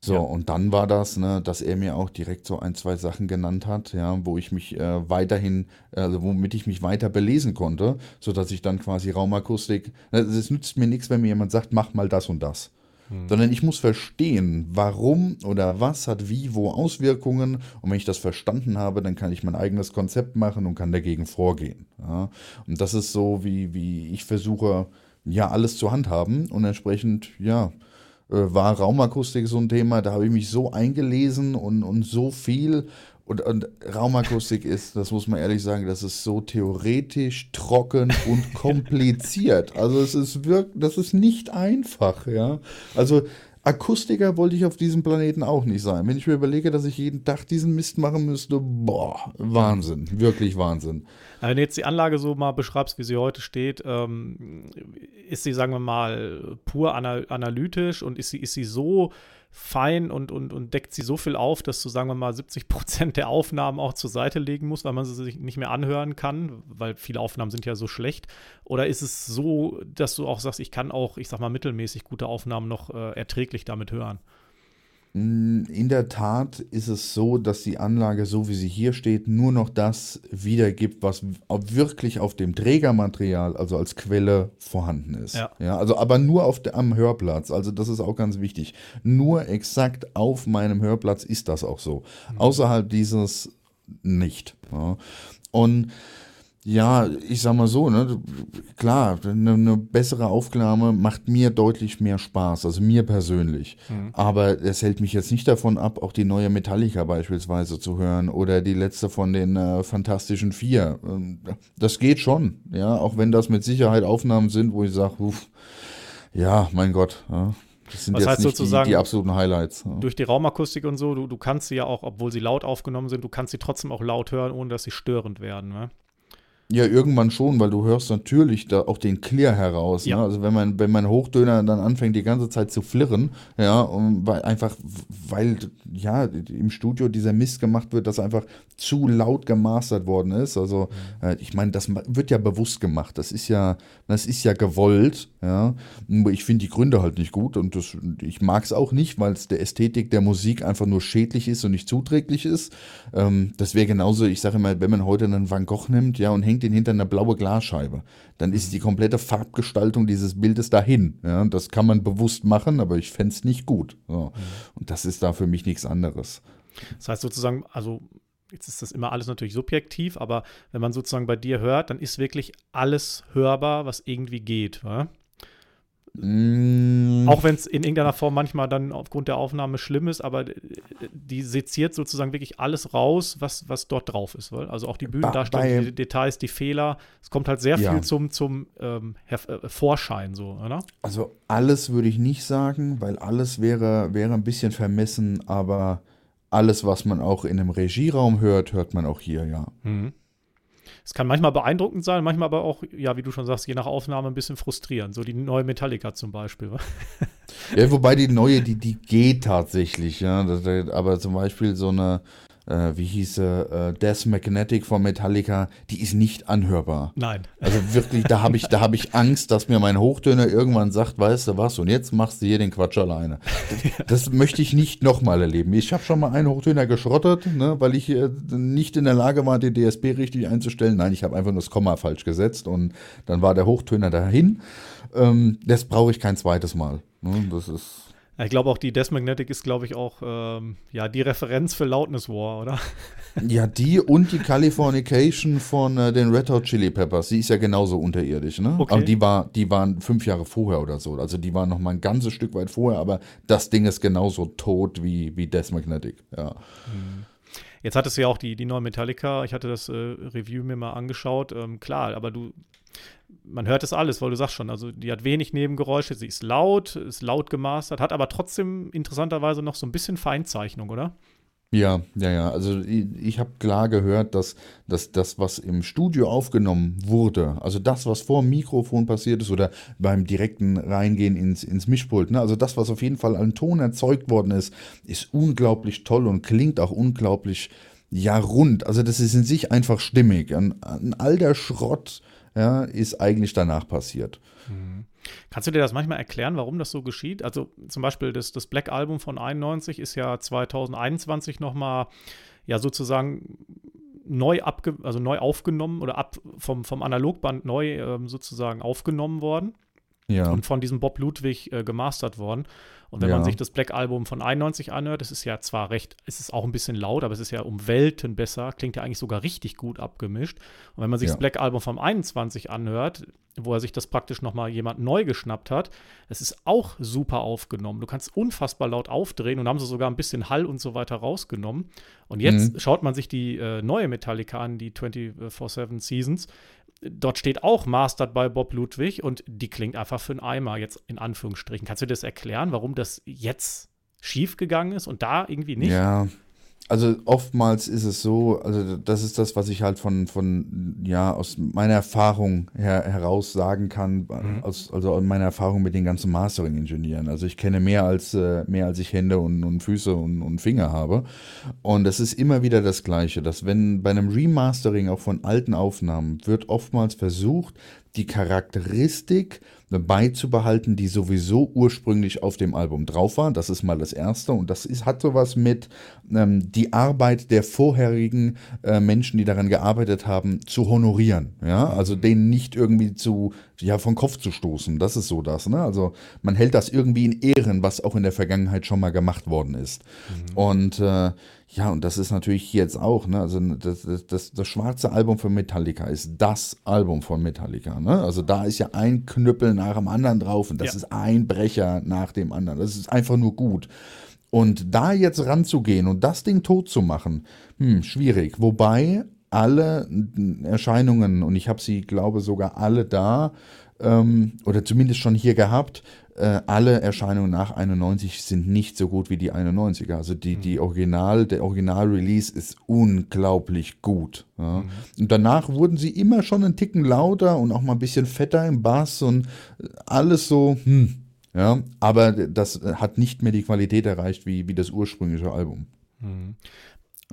So, ja. und dann war das, ne, dass er mir auch direkt so ein, zwei Sachen genannt hat, ja, wo ich mich äh, weiterhin, also womit ich mich weiter belesen konnte, sodass ich dann quasi Raumakustik, ne, es nützt mir nichts, wenn mir jemand sagt, mach mal das und das. Hm. Sondern ich muss verstehen, warum oder was hat wie wo Auswirkungen. Und wenn ich das verstanden habe, dann kann ich mein eigenes Konzept machen und kann dagegen vorgehen. Ja? Und das ist so, wie, wie ich versuche, ja, alles zu handhaben. Und entsprechend, ja, äh, war Raumakustik so ein Thema, da habe ich mich so eingelesen und, und so viel und, und Raumakustik ist, das muss man ehrlich sagen, das ist so theoretisch trocken und kompliziert. Also es ist wirklich, das ist nicht einfach, ja. Also Akustiker wollte ich auf diesem Planeten auch nicht sein. Wenn ich mir überlege, dass ich jeden Tag diesen Mist machen müsste, boah, Wahnsinn, wirklich Wahnsinn. Wenn du jetzt die Anlage so mal beschreibst, wie sie heute steht, ähm, ist sie, sagen wir mal, pur analytisch und ist sie, ist sie so fein und, und, und deckt sie so viel auf, dass du, sagen wir mal, 70 Prozent der Aufnahmen auch zur Seite legen musst, weil man sie sich nicht mehr anhören kann, weil viele Aufnahmen sind ja so schlecht? Oder ist es so, dass du auch sagst, ich kann auch, ich sag mal, mittelmäßig gute Aufnahmen noch äh, erträglich damit hören? In der Tat ist es so, dass die Anlage, so wie sie hier steht, nur noch das wiedergibt, was wirklich auf dem Trägermaterial, also als Quelle vorhanden ist. Ja. ja also aber nur auf der, am Hörplatz. Also das ist auch ganz wichtig. Nur exakt auf meinem Hörplatz ist das auch so. Mhm. Außerhalb dieses nicht. Ja. Und ja, ich sag mal so, ne, klar, eine, eine, bessere Aufnahme macht mir deutlich mehr Spaß, also mir persönlich. Mhm. Aber es hält mich jetzt nicht davon ab, auch die neue Metallica beispielsweise zu hören oder die letzte von den äh, Fantastischen Vier. Ähm, das geht schon, ja, auch wenn das mit Sicherheit Aufnahmen sind, wo ich sage, ja, mein Gott, ja. Das sind Was jetzt heißt nicht sozusagen die, die, absoluten Highlights. Ja. Durch die Raumakustik und so, du, du kannst sie ja auch, obwohl sie laut aufgenommen sind, du kannst sie trotzdem auch laut hören, ohne dass sie störend werden. Ne? Ja, irgendwann schon, weil du hörst natürlich da auch den Clear heraus. Ja. Ne? Also wenn mein, wenn mein Hochdöner dann anfängt, die ganze Zeit zu flirren, ja, und weil einfach, weil ja im Studio dieser Mist gemacht wird, dass einfach zu laut gemastert worden ist. Also mhm. äh, ich meine, das wird ja bewusst gemacht. Das ist ja, das ist ja gewollt, ja. Ich finde die Gründe halt nicht gut und das, ich mag es auch nicht, weil es der Ästhetik der Musik einfach nur schädlich ist und nicht zuträglich ist. Ähm, das wäre genauso, ich sage immer, wenn man heute einen Van Gogh nimmt, ja, und hängt hängt ihn hinter einer blaue Glasscheibe. Dann ist die komplette Farbgestaltung dieses Bildes dahin. Ja, das kann man bewusst machen, aber ich fände es nicht gut. So. Und das ist da für mich nichts anderes. Das heißt sozusagen, also jetzt ist das immer alles natürlich subjektiv, aber wenn man sozusagen bei dir hört, dann ist wirklich alles hörbar, was irgendwie geht. Oder? Mm. Auch wenn es in irgendeiner Form manchmal dann aufgrund der Aufnahme schlimm ist, aber die seziert sozusagen wirklich alles raus, was, was dort drauf ist. Also auch die Bühnendarstellung, die Details, die Fehler. Es kommt halt sehr ja. viel zum, zum ähm, äh, Vorschein, so, oder? Also alles würde ich nicht sagen, weil alles wäre, wäre ein bisschen vermessen, aber alles, was man auch in einem Regieraum hört, hört man auch hier, ja. Mhm. Es kann manchmal beeindruckend sein, manchmal aber auch, ja, wie du schon sagst, je nach Aufnahme ein bisschen frustrierend. So die neue Metallica zum Beispiel. ja, wobei die neue, die, die geht tatsächlich, ja. aber zum Beispiel so eine, äh, wie hieß äh, Death Magnetic von Metallica, die ist nicht anhörbar. Nein. Also wirklich, da habe ich, da habe ich Angst, dass mir mein Hochtöner irgendwann sagt, weißt du was, und jetzt machst du hier den Quatsch alleine. Das, das möchte ich nicht nochmal erleben. Ich habe schon mal einen Hochtöner geschrottet, ne, weil ich äh, nicht in der Lage war, den DSP richtig einzustellen. Nein, ich habe einfach nur das Komma falsch gesetzt und dann war der Hochtöner dahin. Ähm, das brauche ich kein zweites Mal. Ne, das ist ich glaube auch die Death Magnetic ist, glaube ich, auch ähm, ja, die Referenz für Loudness War, oder? Ja, die und die Californication von äh, den Red Hot Chili Peppers, die ist ja genauso unterirdisch, ne? Okay. Aber die war, die waren fünf Jahre vorher oder so. Also die waren noch mal ein ganzes Stück weit vorher, aber das Ding ist genauso tot wie, wie Death Magnetic, ja. Mhm. Jetzt hattest du ja auch die, die neue Metallica, ich hatte das äh, Review mir mal angeschaut. Ähm, klar, aber du, man hört es alles, weil du sagst schon, also die hat wenig Nebengeräusche, sie ist laut, ist laut gemastert, hat aber trotzdem interessanterweise noch so ein bisschen Feinzeichnung, oder? Ja, ja, ja. Also ich, ich habe klar gehört, dass, dass das, was im Studio aufgenommen wurde, also das, was vor dem Mikrofon passiert ist oder beim direkten Reingehen ins, ins Mischpult, ne, also das, was auf jeden Fall an Ton erzeugt worden ist, ist unglaublich toll und klingt auch unglaublich ja rund. Also das ist in sich einfach stimmig. Ein, ein all der Schrott ja, ist eigentlich danach passiert. Mhm. Kannst du dir das manchmal erklären, warum das so geschieht? Also zum Beispiel das, das Black Album von 91 ist ja 2021 nochmal ja sozusagen neu abge also neu aufgenommen oder ab vom, vom Analogband neu ähm, sozusagen aufgenommen worden. Ja. Und von diesem Bob Ludwig äh, gemastert worden. Und wenn ja. man sich das Black Album von 91 anhört, das ist ja zwar recht, es ist auch ein bisschen laut, aber es ist ja um Welten besser, klingt ja eigentlich sogar richtig gut abgemischt. Und wenn man sich ja. das Black Album vom 21 anhört, wo er sich das praktisch nochmal jemand neu geschnappt hat, es ist auch super aufgenommen. Du kannst unfassbar laut aufdrehen und haben sie sogar ein bisschen Hall und so weiter rausgenommen. Und jetzt mhm. schaut man sich die äh, neue Metallica an, die 24-7 Seasons dort steht auch Mastered by Bob Ludwig und die klingt einfach für einen Eimer, jetzt in Anführungsstrichen. Kannst du das erklären, warum das jetzt schief gegangen ist und da irgendwie nicht? Ja, also oftmals ist es so, also das ist das, was ich halt von, von ja, aus meiner Erfahrung her, heraus sagen kann, mhm. aus, also aus meiner Erfahrung mit den ganzen Mastering-Ingenieuren. Also ich kenne mehr als, äh, mehr als ich Hände und, und Füße und, und Finger habe. Und es ist immer wieder das Gleiche, dass wenn bei einem Remastering auch von alten Aufnahmen wird oftmals versucht, die Charakteristik beizubehalten, die sowieso ursprünglich auf dem Album drauf war. Das ist mal das Erste. Und das ist, hat sowas mit ähm, die Arbeit der vorherigen äh, Menschen, die daran gearbeitet haben, zu honorieren. Ja, also denen nicht irgendwie zu, ja, vom Kopf zu stoßen. Das ist so das. Ne? Also man hält das irgendwie in Ehren, was auch in der Vergangenheit schon mal gemacht worden ist. Mhm. Und äh, ja, und das ist natürlich jetzt auch, ne? Also das, das, das, das, schwarze Album von Metallica ist das Album von Metallica. Ne? Also da ist ja ein Knüppel nach dem anderen drauf und das ja. ist ein Brecher nach dem anderen. Das ist einfach nur gut. Und da jetzt ranzugehen und das Ding tot zu machen, hm, schwierig. Wobei alle Erscheinungen, und ich habe sie, glaube sogar alle da, ähm, oder zumindest schon hier gehabt, äh, alle Erscheinungen nach 91 sind nicht so gut wie die 91er. Also die, die mhm. Original, der Original-Release ist unglaublich gut. Ja. Mhm. Und danach wurden sie immer schon einen Ticken lauter und auch mal ein bisschen fetter im Bass und alles so, hm, ja. Aber das hat nicht mehr die Qualität erreicht wie, wie das ursprüngliche Album. Mhm.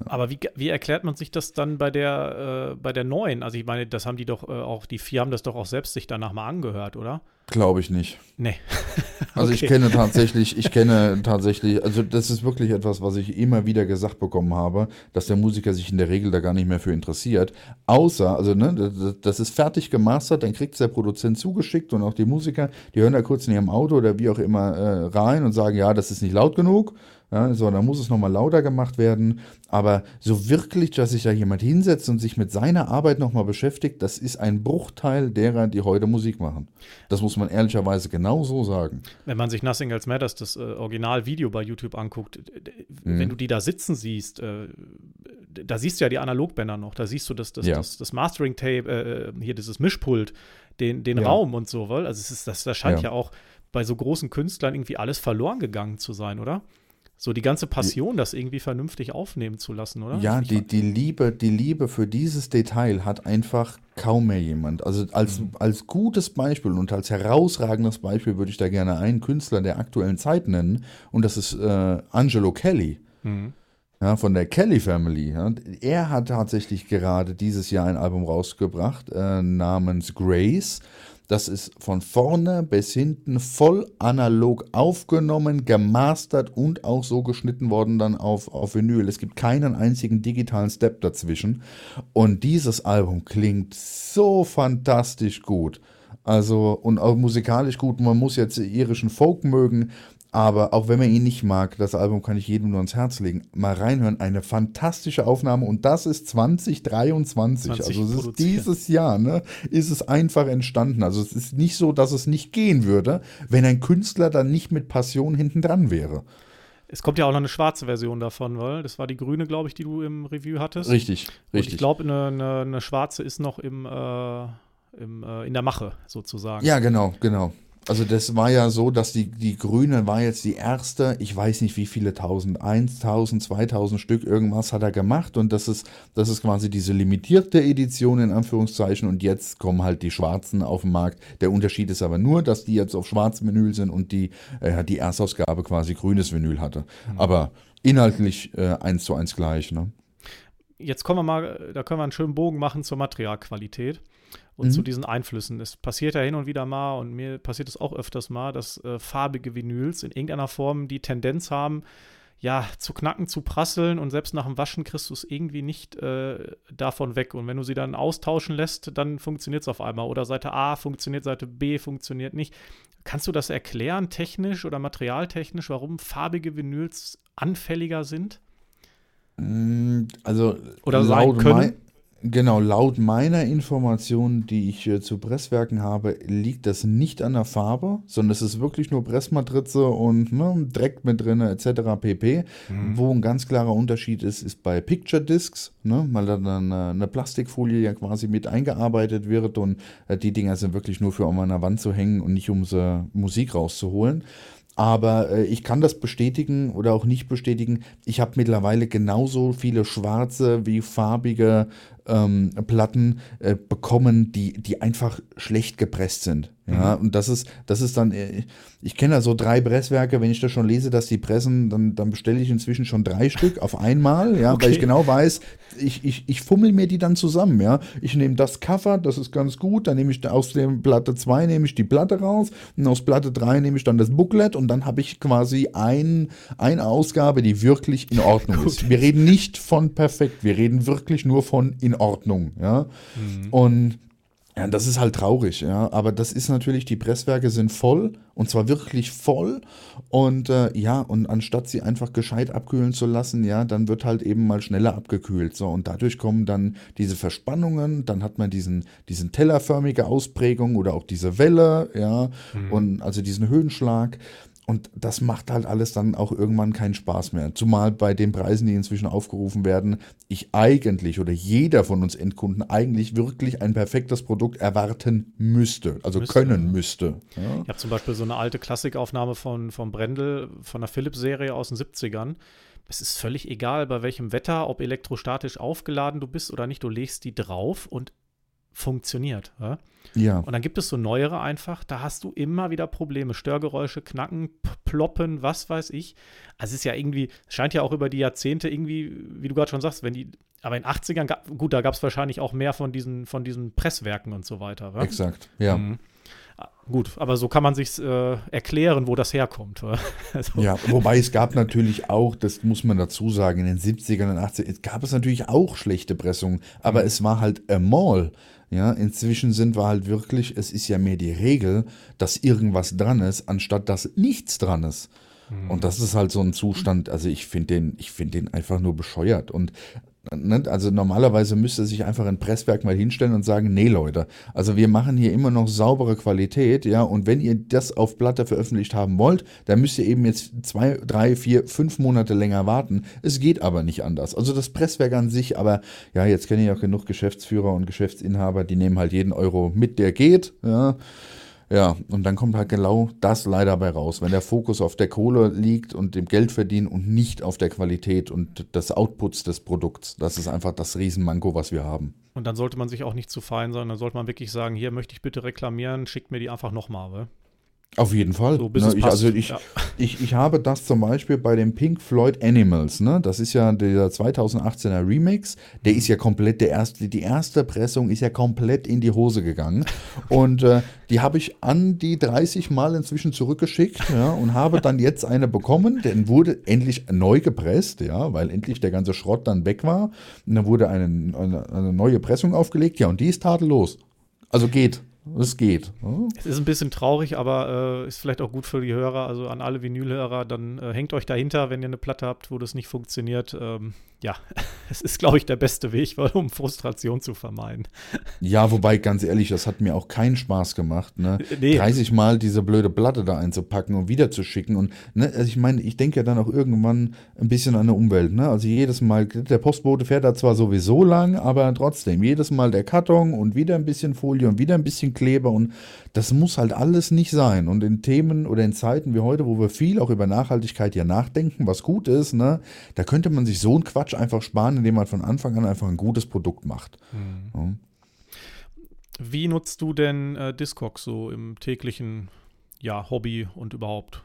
Aber wie, wie erklärt man sich das dann bei der, äh, bei der neuen? Also ich meine, das haben die doch äh, auch, die vier haben das doch auch selbst sich danach mal angehört, oder? Glaube ich nicht. Nee. also ich kenne tatsächlich, ich kenne tatsächlich, also das ist wirklich etwas, was ich immer wieder gesagt bekommen habe, dass der Musiker sich in der Regel da gar nicht mehr für interessiert. Außer, also ne, das ist fertig gemastert, dann kriegt es der Produzent zugeschickt und auch die Musiker, die hören da kurz in ihrem Auto oder wie auch immer äh, rein und sagen, ja, das ist nicht laut genug. Ja, so, dann muss es nochmal lauter gemacht werden. Aber so wirklich, dass sich da jemand hinsetzt und sich mit seiner Arbeit nochmal beschäftigt, das ist ein Bruchteil derer, die heute Musik machen. Das muss man ehrlicherweise genau so sagen. Wenn man sich Nothing Else Matters, das äh, Originalvideo bei YouTube anguckt, mhm. wenn du die da sitzen siehst, äh, da siehst du ja die Analogbänder noch, da siehst du das, das, ja. das, das Mastering-Tape, äh, hier dieses Mischpult, den, den ja. Raum und so, weil also es ist, das, das scheint ja. ja auch bei so großen Künstlern irgendwie alles verloren gegangen zu sein, oder? So die ganze Passion, das irgendwie vernünftig aufnehmen zu lassen, oder? Ja, die, die, Liebe, die Liebe für dieses Detail hat einfach kaum mehr jemand. Also als, mhm. als gutes Beispiel und als herausragendes Beispiel würde ich da gerne einen Künstler der aktuellen Zeit nennen und das ist äh, Angelo Kelly. Mhm. Ja, von der Kelly Family. Ja. Er hat tatsächlich gerade dieses Jahr ein Album rausgebracht äh, namens Grace. Das ist von vorne bis hinten voll analog aufgenommen, gemastert und auch so geschnitten worden dann auf, auf Vinyl. Es gibt keinen einzigen digitalen Step dazwischen. Und dieses Album klingt so fantastisch gut. Also, und auch musikalisch gut. Man muss jetzt irischen Folk mögen. Aber auch wenn man ihn nicht mag, das Album kann ich jedem nur ans Herz legen. Mal reinhören, eine fantastische Aufnahme und das ist 2023. 20 also es ist dieses Jahr, ne, ist es einfach entstanden. Also es ist nicht so, dass es nicht gehen würde, wenn ein Künstler dann nicht mit Passion hinten dran wäre. Es kommt ja auch noch eine schwarze Version davon, weil das war die grüne, glaube ich, die du im Review hattest. Richtig, Und richtig. ich glaube, eine, eine, eine schwarze ist noch im, äh, im, äh, in der Mache sozusagen. Ja, genau, genau. Also das war ja so, dass die, die Grüne war jetzt die erste, ich weiß nicht wie viele tausend, 1000, 2000 Stück, irgendwas hat er gemacht und das ist, das ist quasi diese limitierte Edition in Anführungszeichen und jetzt kommen halt die schwarzen auf den Markt. Der Unterschied ist aber nur, dass die jetzt auf schwarzem Vinyl sind und die, äh, die Erstausgabe quasi grünes Vinyl hatte. Aber inhaltlich äh, eins zu eins gleich, ne? Jetzt kommen wir mal, da können wir einen schönen Bogen machen zur Materialqualität und Mhm. zu diesen Einflüssen. Es passiert ja hin und wieder mal und mir passiert es auch öfters mal, dass äh, farbige Vinyls in irgendeiner Form die Tendenz haben, ja, zu knacken, zu prasseln und selbst nach dem Waschen kriegst du es irgendwie nicht äh, davon weg. Und wenn du sie dann austauschen lässt, dann funktioniert es auf einmal. Oder Seite A funktioniert, Seite B funktioniert nicht. Kannst du das erklären, technisch oder materialtechnisch, warum farbige Vinyls anfälliger sind? Mm, Also Oder sein können. Genau, laut meiner Information, die ich äh, zu Presswerken habe, liegt das nicht an der Farbe, sondern es ist wirklich nur Pressmatrize und ne, Dreck mit drin etc. pp. Wo ein ganz klarer Unterschied ist, ist bei Picture Discs, ne, weil da dann äh, eine Plastikfolie ja quasi mit eingearbeitet wird und äh, die Dinger sind wirklich nur für um an der Wand zu hängen und nicht um sie Musik rauszuholen. Aber äh, ich kann das bestätigen oder auch nicht bestätigen. Ich habe mittlerweile genauso viele schwarze wie farbige ähm, Platten äh, bekommen, die, die einfach schlecht gepresst sind. Ja, und das ist, das ist dann, äh, ich kenne da so drei Presswerke, wenn ich das schon lese, dass die pressen, dann, dann bestelle ich inzwischen schon drei Stück auf einmal, ja, weil ich Okay. genau weiß, ich, ich, ich fummel mir die dann zusammen, ja. Ich nehme das Cover, das ist ganz gut, dann nehme ich aus dem Platte 2 nehme ich die Platte raus und aus Platte 3 nehme ich dann das Booklet und dann habe ich quasi ein, eine Ausgabe, die wirklich in Ordnung ist. Wir reden nicht von perfekt, wir reden wirklich nur von in Ordnung, ja. Und ja, das ist halt traurig, ja. Aber das ist natürlich, die Presswerke sind voll und zwar wirklich voll. Und äh, ja, und anstatt sie einfach gescheit abkühlen zu lassen, ja, dann wird halt eben mal schneller abgekühlt. So, und dadurch kommen dann diese Verspannungen, dann hat man diesen, diesen tellerförmige Ausprägung oder auch diese Welle, ja, und also diesen Höhenschlag. Und das macht halt alles dann auch irgendwann keinen Spaß mehr. Zumal bei den Preisen, die inzwischen aufgerufen werden, ich eigentlich oder jeder von uns Endkunden eigentlich wirklich ein perfektes Produkt erwarten müsste, also Müsste, können müsste. Ja. Ich habe zum Beispiel so eine alte Klassikaufnahme von, von Brendel, von der Philips-Serie aus den 70ern. Es ist völlig egal, bei welchem Wetter, ob elektrostatisch aufgeladen du bist oder nicht, du legst die drauf und funktioniert. Ja? Ja. Und dann gibt es so neuere einfach, da hast du immer wieder Probleme. Störgeräusche, Knacken, Ploppen, was weiß ich. Also es ist ja irgendwie, es scheint ja auch über die Jahrzehnte irgendwie, wie du gerade schon sagst, wenn die, aber in den 80ern, gab, gut, da gab es wahrscheinlich auch mehr von diesen, von diesen Presswerken und so weiter. wa? Exakt, ja. Mhm. Ah, Gut, aber so kann man sich äh, erklären, wo das herkommt. Also, Ja, wobei es gab natürlich auch, das muss man dazu sagen, in den 70ern und 80ern, es gab es natürlich auch schlechte Pressungen, aber es war halt a Mall. Ja, inzwischen sind wir halt wirklich, es ist ja mehr die Regel, dass irgendwas dran ist, anstatt dass nichts dran ist. Und das ist halt so ein Zustand, also ich finde den, ich finde den einfach nur bescheuert. Und also normalerweise müsste sich einfach ein Presswerk mal hinstellen und sagen, nee Leute, also wir machen hier immer noch saubere Qualität, ja, und wenn ihr das auf Platte veröffentlicht haben wollt, dann müsst ihr eben jetzt zwei, drei, vier, fünf Monate länger warten. Es geht aber nicht anders. Also das Presswerk an sich, aber ja, jetzt kenne ich auch genug Geschäftsführer und Geschäftsinhaber, die nehmen halt jeden Euro mit, der geht, ja. Ja, und dann kommt halt genau das leider bei raus, wenn der Fokus auf der Kohle liegt und dem Geld verdienen und nicht auf der Qualität und des Outputs des Produkts. Das ist einfach das Riesenmanko, was wir haben. und dann sollte man sich auch nicht zu fein sein, dann sollte man wirklich sagen, hier möchte ich bitte reklamieren, schickt mir die einfach nochmal. Auf jeden Fall. So, Ne, ich, also ich, Ja. ich, ich habe das zum Beispiel bei dem Pink Floyd Animals, ne? Das ist ja der 2018er Remix. Der ist ja komplett, der erste, die erste Pressung ist ja komplett in die Hose gegangen. Und äh, die habe ich an die 30 Mal inzwischen zurückgeschickt, ja, und habe dann jetzt eine bekommen. Denn wurde endlich neu gepresst, ja, weil endlich der ganze Schrott dann weg war. Und dann wurde eine, eine, eine neue Pressung aufgelegt, ja, und die ist tadellos. Also geht. Es geht. ne? Es ist ein bisschen traurig, aber äh, ist vielleicht auch gut für die Hörer, also an alle Vinylhörer, dann äh, hängt euch dahinter, wenn ihr eine Platte habt, wo das nicht funktioniert. Ähm, ja, es ist, glaube ich, der beste Weg, um Frustration zu vermeiden. Ja, wobei, ganz ehrlich, das hat mir auch keinen Spaß gemacht, ne? Nee. 30 Mal diese blöde Platte da einzupacken und wieder zu schicken. Und ne, also ich meine, ich denke ja dann auch irgendwann ein bisschen an die Umwelt, ne? Also jedes Mal, der Postbote fährt da zwar sowieso lang, aber trotzdem, jedes Mal der Karton und wieder ein bisschen Folie und wieder ein bisschen Kleber und das muss halt alles nicht sein. Und in Themen oder in Zeiten wie heute, wo wir viel auch über Nachhaltigkeit ja nachdenken, was gut ist, ne, da könnte man sich so einen Quatsch einfach sparen, indem man von Anfang an einfach ein gutes Produkt macht. Mhm. Ja. Wie nutzt du denn äh, Discogs so im täglichen ja, Hobby und überhaupt?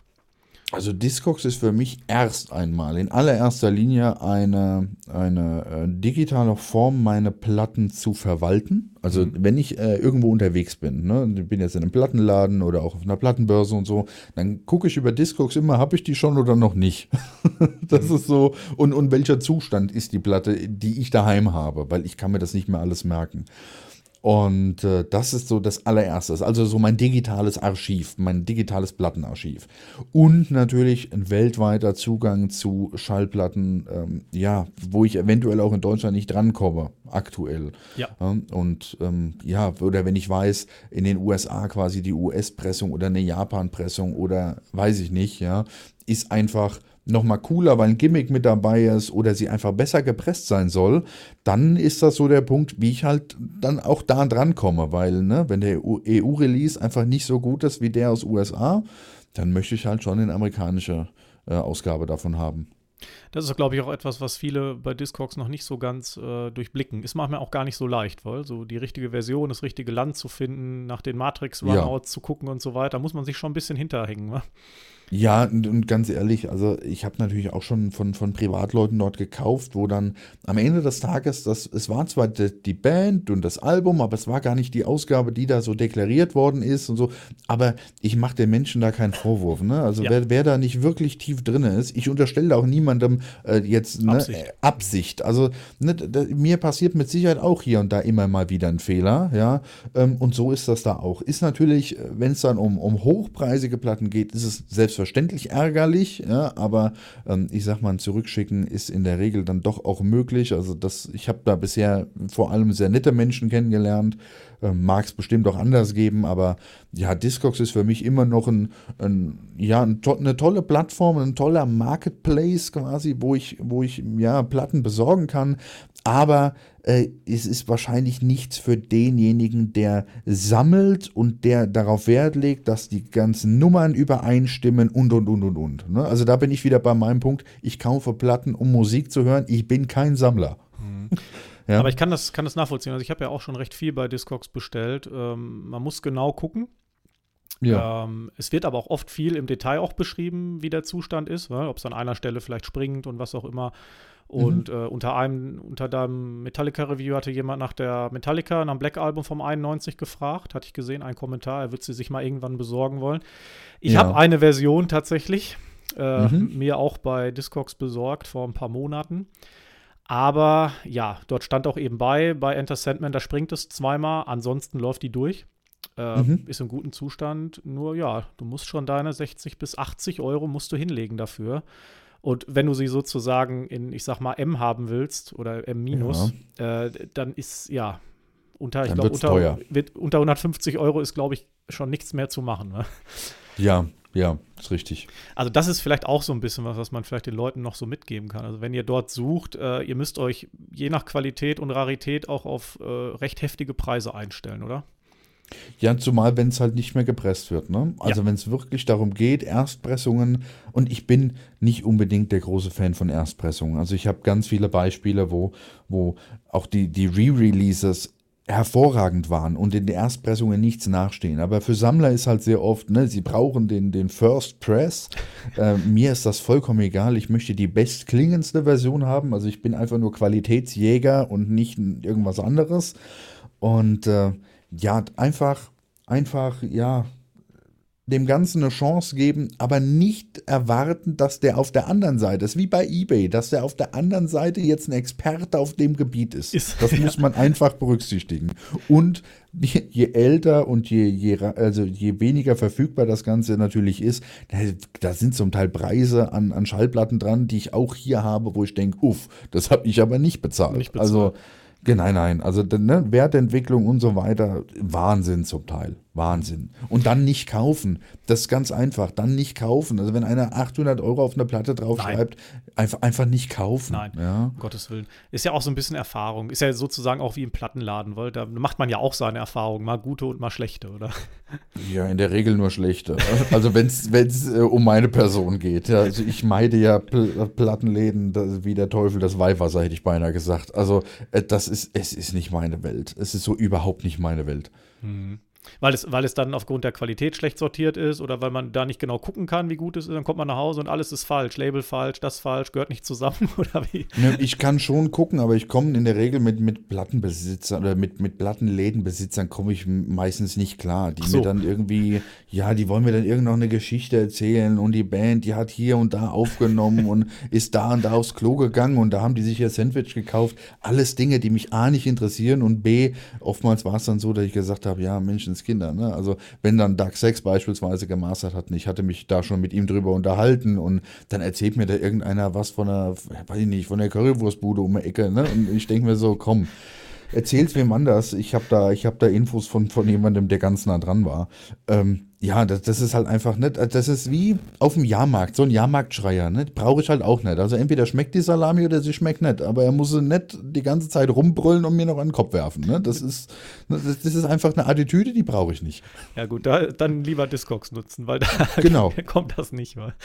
Also Discogs ist für mich erst einmal in allererster Linie eine, eine äh, digitale Form, meine Platten zu verwalten. Also mhm. wenn ich äh, irgendwo unterwegs bin, ne, ich bin jetzt in einem Plattenladen oder auch auf einer Plattenbörse und so, dann gucke ich über Discogs immer, habe ich die schon oder noch nicht. das mhm. ist so, und, und welcher Zustand ist die Platte, die ich daheim habe, weil ich kann mir das nicht mehr alles merken. Und äh, das ist so das allererste, also so mein digitales Archiv, mein digitales Plattenarchiv. Und natürlich ein weltweiter Zugang zu Schallplatten, ähm, ja, wo ich eventuell auch in Deutschland nicht drankomme, aktuell. Ja. und ähm, ja, oder wenn ich weiß, in den USA quasi die US-Pressung oder eine Japan-Pressung oder weiß ich nicht, ja, ist einfach nochmal cooler, weil ein Gimmick mit dabei ist oder sie einfach besser gepresst sein soll, dann ist das so der Punkt, wie ich halt dann auch da dran komme, weil, ne, wenn der EU-Release einfach nicht so gut ist wie der aus USA, dann möchte ich halt schon eine amerikanische äh, Ausgabe davon haben. Das ist, glaube ich, auch etwas, was viele bei Discogs noch nicht so ganz äh, durchblicken. Ist manchmal auch gar nicht so leicht, weil so die richtige Version, das richtige Land zu finden, nach den Matrix-Runouts ja. zu gucken und so weiter, muss man sich schon ein bisschen hinterhängen. Ne? Ja, und, und, ganz ehrlich, also ich habe natürlich auch schon von, von Privatleuten dort gekauft, wo dann am Ende des Tages, das, es war zwar die, die, Band und das Album, aber es war gar nicht die Ausgabe, die da so deklariert worden ist und so. Aber ich mache den Menschen da keinen Vorwurf. Ne? Also ja. wer, wer da nicht wirklich tief drin ist, ich unterstelle auch niemandem äh, jetzt ne, Absicht. Äh, Absicht. Also ne, da, mir passiert mit Sicherheit auch hier und da immer mal wieder ein Fehler. Ja, ähm, und so ist das da auch. Ist natürlich, äh, wenn es dann um, um hochpreisige Platten geht, ist es selbstverständlich selbstverständlich ärgerlich, ja, aber ähm, ich sag mal, ein Zurückschicken ist in der Regel dann doch auch möglich. Also das, ich habe da bisher vor allem sehr nette Menschen kennengelernt. Ähm, Mag es bestimmt auch anders geben, aber ja, Discogs ist für mich immer noch ein, ein ja, ein to eine tolle Plattform, ein toller Marketplace quasi, wo ich, wo ich ja Platten besorgen kann. Aber äh, es ist wahrscheinlich nichts für denjenigen, der sammelt und der darauf Wert legt, dass die ganzen Nummern übereinstimmen und und und und und. Ne? Also da bin ich wieder bei meinem Punkt, ich kaufe Platten, um Musik zu hören. Ich bin kein Sammler. Mhm. Ja. Aber ich kann das, kann das nachvollziehen. Also ich habe ja auch schon recht viel bei Discogs bestellt. Ähm, man muss genau gucken. Ja. Ähm, es wird aber auch oft viel im Detail auch beschrieben, wie der Zustand ist, ne? ob es an einer Stelle vielleicht springt und was auch immer. Und mhm. äh, unter einem, unter deinem Metallica-Review hatte jemand nach der Metallica, nach dem Black Album vom 91 gefragt, hatte ich gesehen, ein Kommentar, er wird sie sich mal irgendwann besorgen wollen. Ich ja. habe eine Version tatsächlich, äh, mhm. mir auch bei Discogs besorgt vor ein paar Monaten. Aber ja, dort stand auch eben bei, bei Enter Sandman, da springt es zweimal, ansonsten läuft die durch. Äh, mhm. Ist in gutem Zustand. Nur ja, du musst schon deine 60 bis 80 Euro musst du hinlegen dafür. Und wenn du sie sozusagen in, ich sag mal, M haben willst oder M minus, ja. äh, dann ist ja unter, ich glaube, unter, unter 150 Euro ist, glaube ich, schon nichts mehr zu machen. Ne? Ja, ja, ist richtig. Also das ist vielleicht auch so ein bisschen was, was man vielleicht den Leuten noch so mitgeben kann. Also wenn ihr dort sucht, äh, ihr müsst euch je nach Qualität und Rarität auch auf äh, recht heftige Preise einstellen, oder? Ja, zumal wenn es halt nicht mehr gepresst wird. Ne? Also ja. wenn es wirklich darum geht, Erstpressungen, und ich bin nicht unbedingt der große Fan von Erstpressungen. Also ich habe ganz viele Beispiele, wo, wo auch die, die Re-Releases hervorragend waren und in den Erstpressungen nichts nachstehen. Aber für Sammler ist halt sehr oft, ne, sie brauchen den, den First Press. Äh, mir ist das vollkommen egal. Ich möchte die bestklingendste Version haben. Also ich bin einfach nur Qualitätsjäger und nicht irgendwas anderes. Und äh, ja, einfach, einfach, ja, dem Ganzen eine Chance geben, aber nicht erwarten, dass der auf der anderen Seite ist, wie bei eBay, dass der auf der anderen Seite jetzt ein Experte auf dem Gebiet ist. ist das ja. muss man einfach berücksichtigen. Und je, älter und je, je, also je weniger verfügbar das Ganze natürlich ist, da, da sind zum Teil Preise an, an Schallplatten dran, die ich auch hier habe, wo ich denke, uff, das habe ich aber nicht bezahlt. Nicht bezahlt. Also Nein, nein, also ne, Wertentwicklung und so weiter, Wahnsinn zum Teil. Wahnsinn. Und dann nicht kaufen. Das ist ganz einfach. Dann nicht kaufen. Also wenn einer 800 Euro auf eine Platte draufschreibt, einfach, einfach nicht kaufen. Nein, ja. um Gottes Willen. Ist ja auch so ein bisschen Erfahrung. Ist ja sozusagen auch wie im Plattenladen, weil da macht man ja auch seine Erfahrungen. Mal gute und mal schlechte, oder? Ja, in der Regel nur schlechte. Also wenn es äh, um meine Person geht. Ja, also ich meide ja Pl Plattenläden das, wie der Teufel das Weihwasser, hätte ich beinahe gesagt. Also äh, das ist, es ist nicht meine Welt. Es ist so überhaupt nicht meine Welt. Mhm. Weil es, weil es dann aufgrund der Qualität schlecht sortiert ist oder weil man da nicht genau gucken kann, wie gut es ist, dann kommt man nach Hause und alles ist falsch. Label falsch, das falsch, gehört nicht zusammen oder wie? Ne, ich kann schon gucken, aber ich komme in der Regel mit, mit Plattenbesitzern oder mit, mit Plattenlädenbesitzern komme ich meistens nicht klar. Die so. mir dann irgendwie, ja, die wollen mir dann irgend noch eine Geschichte erzählen und die Band, die hat hier und da aufgenommen und ist da und da aufs Klo gegangen und da haben die sich ihr Sandwich gekauft. Alles Dinge, die mich A nicht interessieren und B, oftmals war es dann so, dass ich gesagt habe, ja, Mensch, Menschenskinder. Ne? Also wenn dann Dark Sex beispielsweise gemastert hat, ich hatte mich da schon mit ihm drüber unterhalten und dann erzählt mir da irgendeiner was von der, weiß ich nicht, von der Currywurstbude um die Ecke. Ne? Und ich denke mir so, komm, erzähl's wem anders. Ich habe da, ich habe da Infos von, von jemandem, der ganz nah dran war. Ähm, ja, das, das ist halt einfach nicht, das ist wie auf dem Jahrmarkt, so ein Jahrmarktschreier, ne? Brauche ich halt auch nicht. Also entweder schmeckt die Salami oder sie schmeckt nicht, aber er muss nicht die ganze Zeit rumbrüllen und mir noch an den Kopf werfen, ne? Das ist, das, das ist einfach eine Attitüde, die brauche ich nicht. Ja gut, da, dann lieber Discogs nutzen, weil da genau. kommt das nicht mal.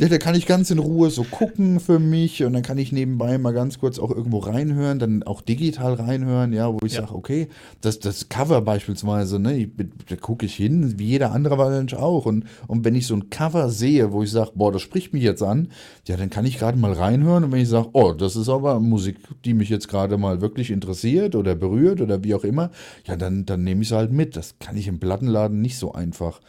Ja, da kann ich ganz in Ruhe so gucken für mich und dann kann ich nebenbei mal ganz kurz auch irgendwo reinhören, dann auch digital reinhören, ja, wo ich ja. sage, okay, das, das Cover beispielsweise, ne, da gucke ich hin, wie jeder andere Avalanche auch. Und, und wenn ich so ein Cover sehe, wo ich sage, boah, das spricht mich jetzt an, ja, dann kann ich gerade mal reinhören. Und wenn ich sage, oh, das ist aber Musik, die mich jetzt gerade mal wirklich interessiert oder berührt oder wie auch immer, ja, dann, dann nehme ich es halt mit. Das kann ich im Plattenladen nicht so einfach.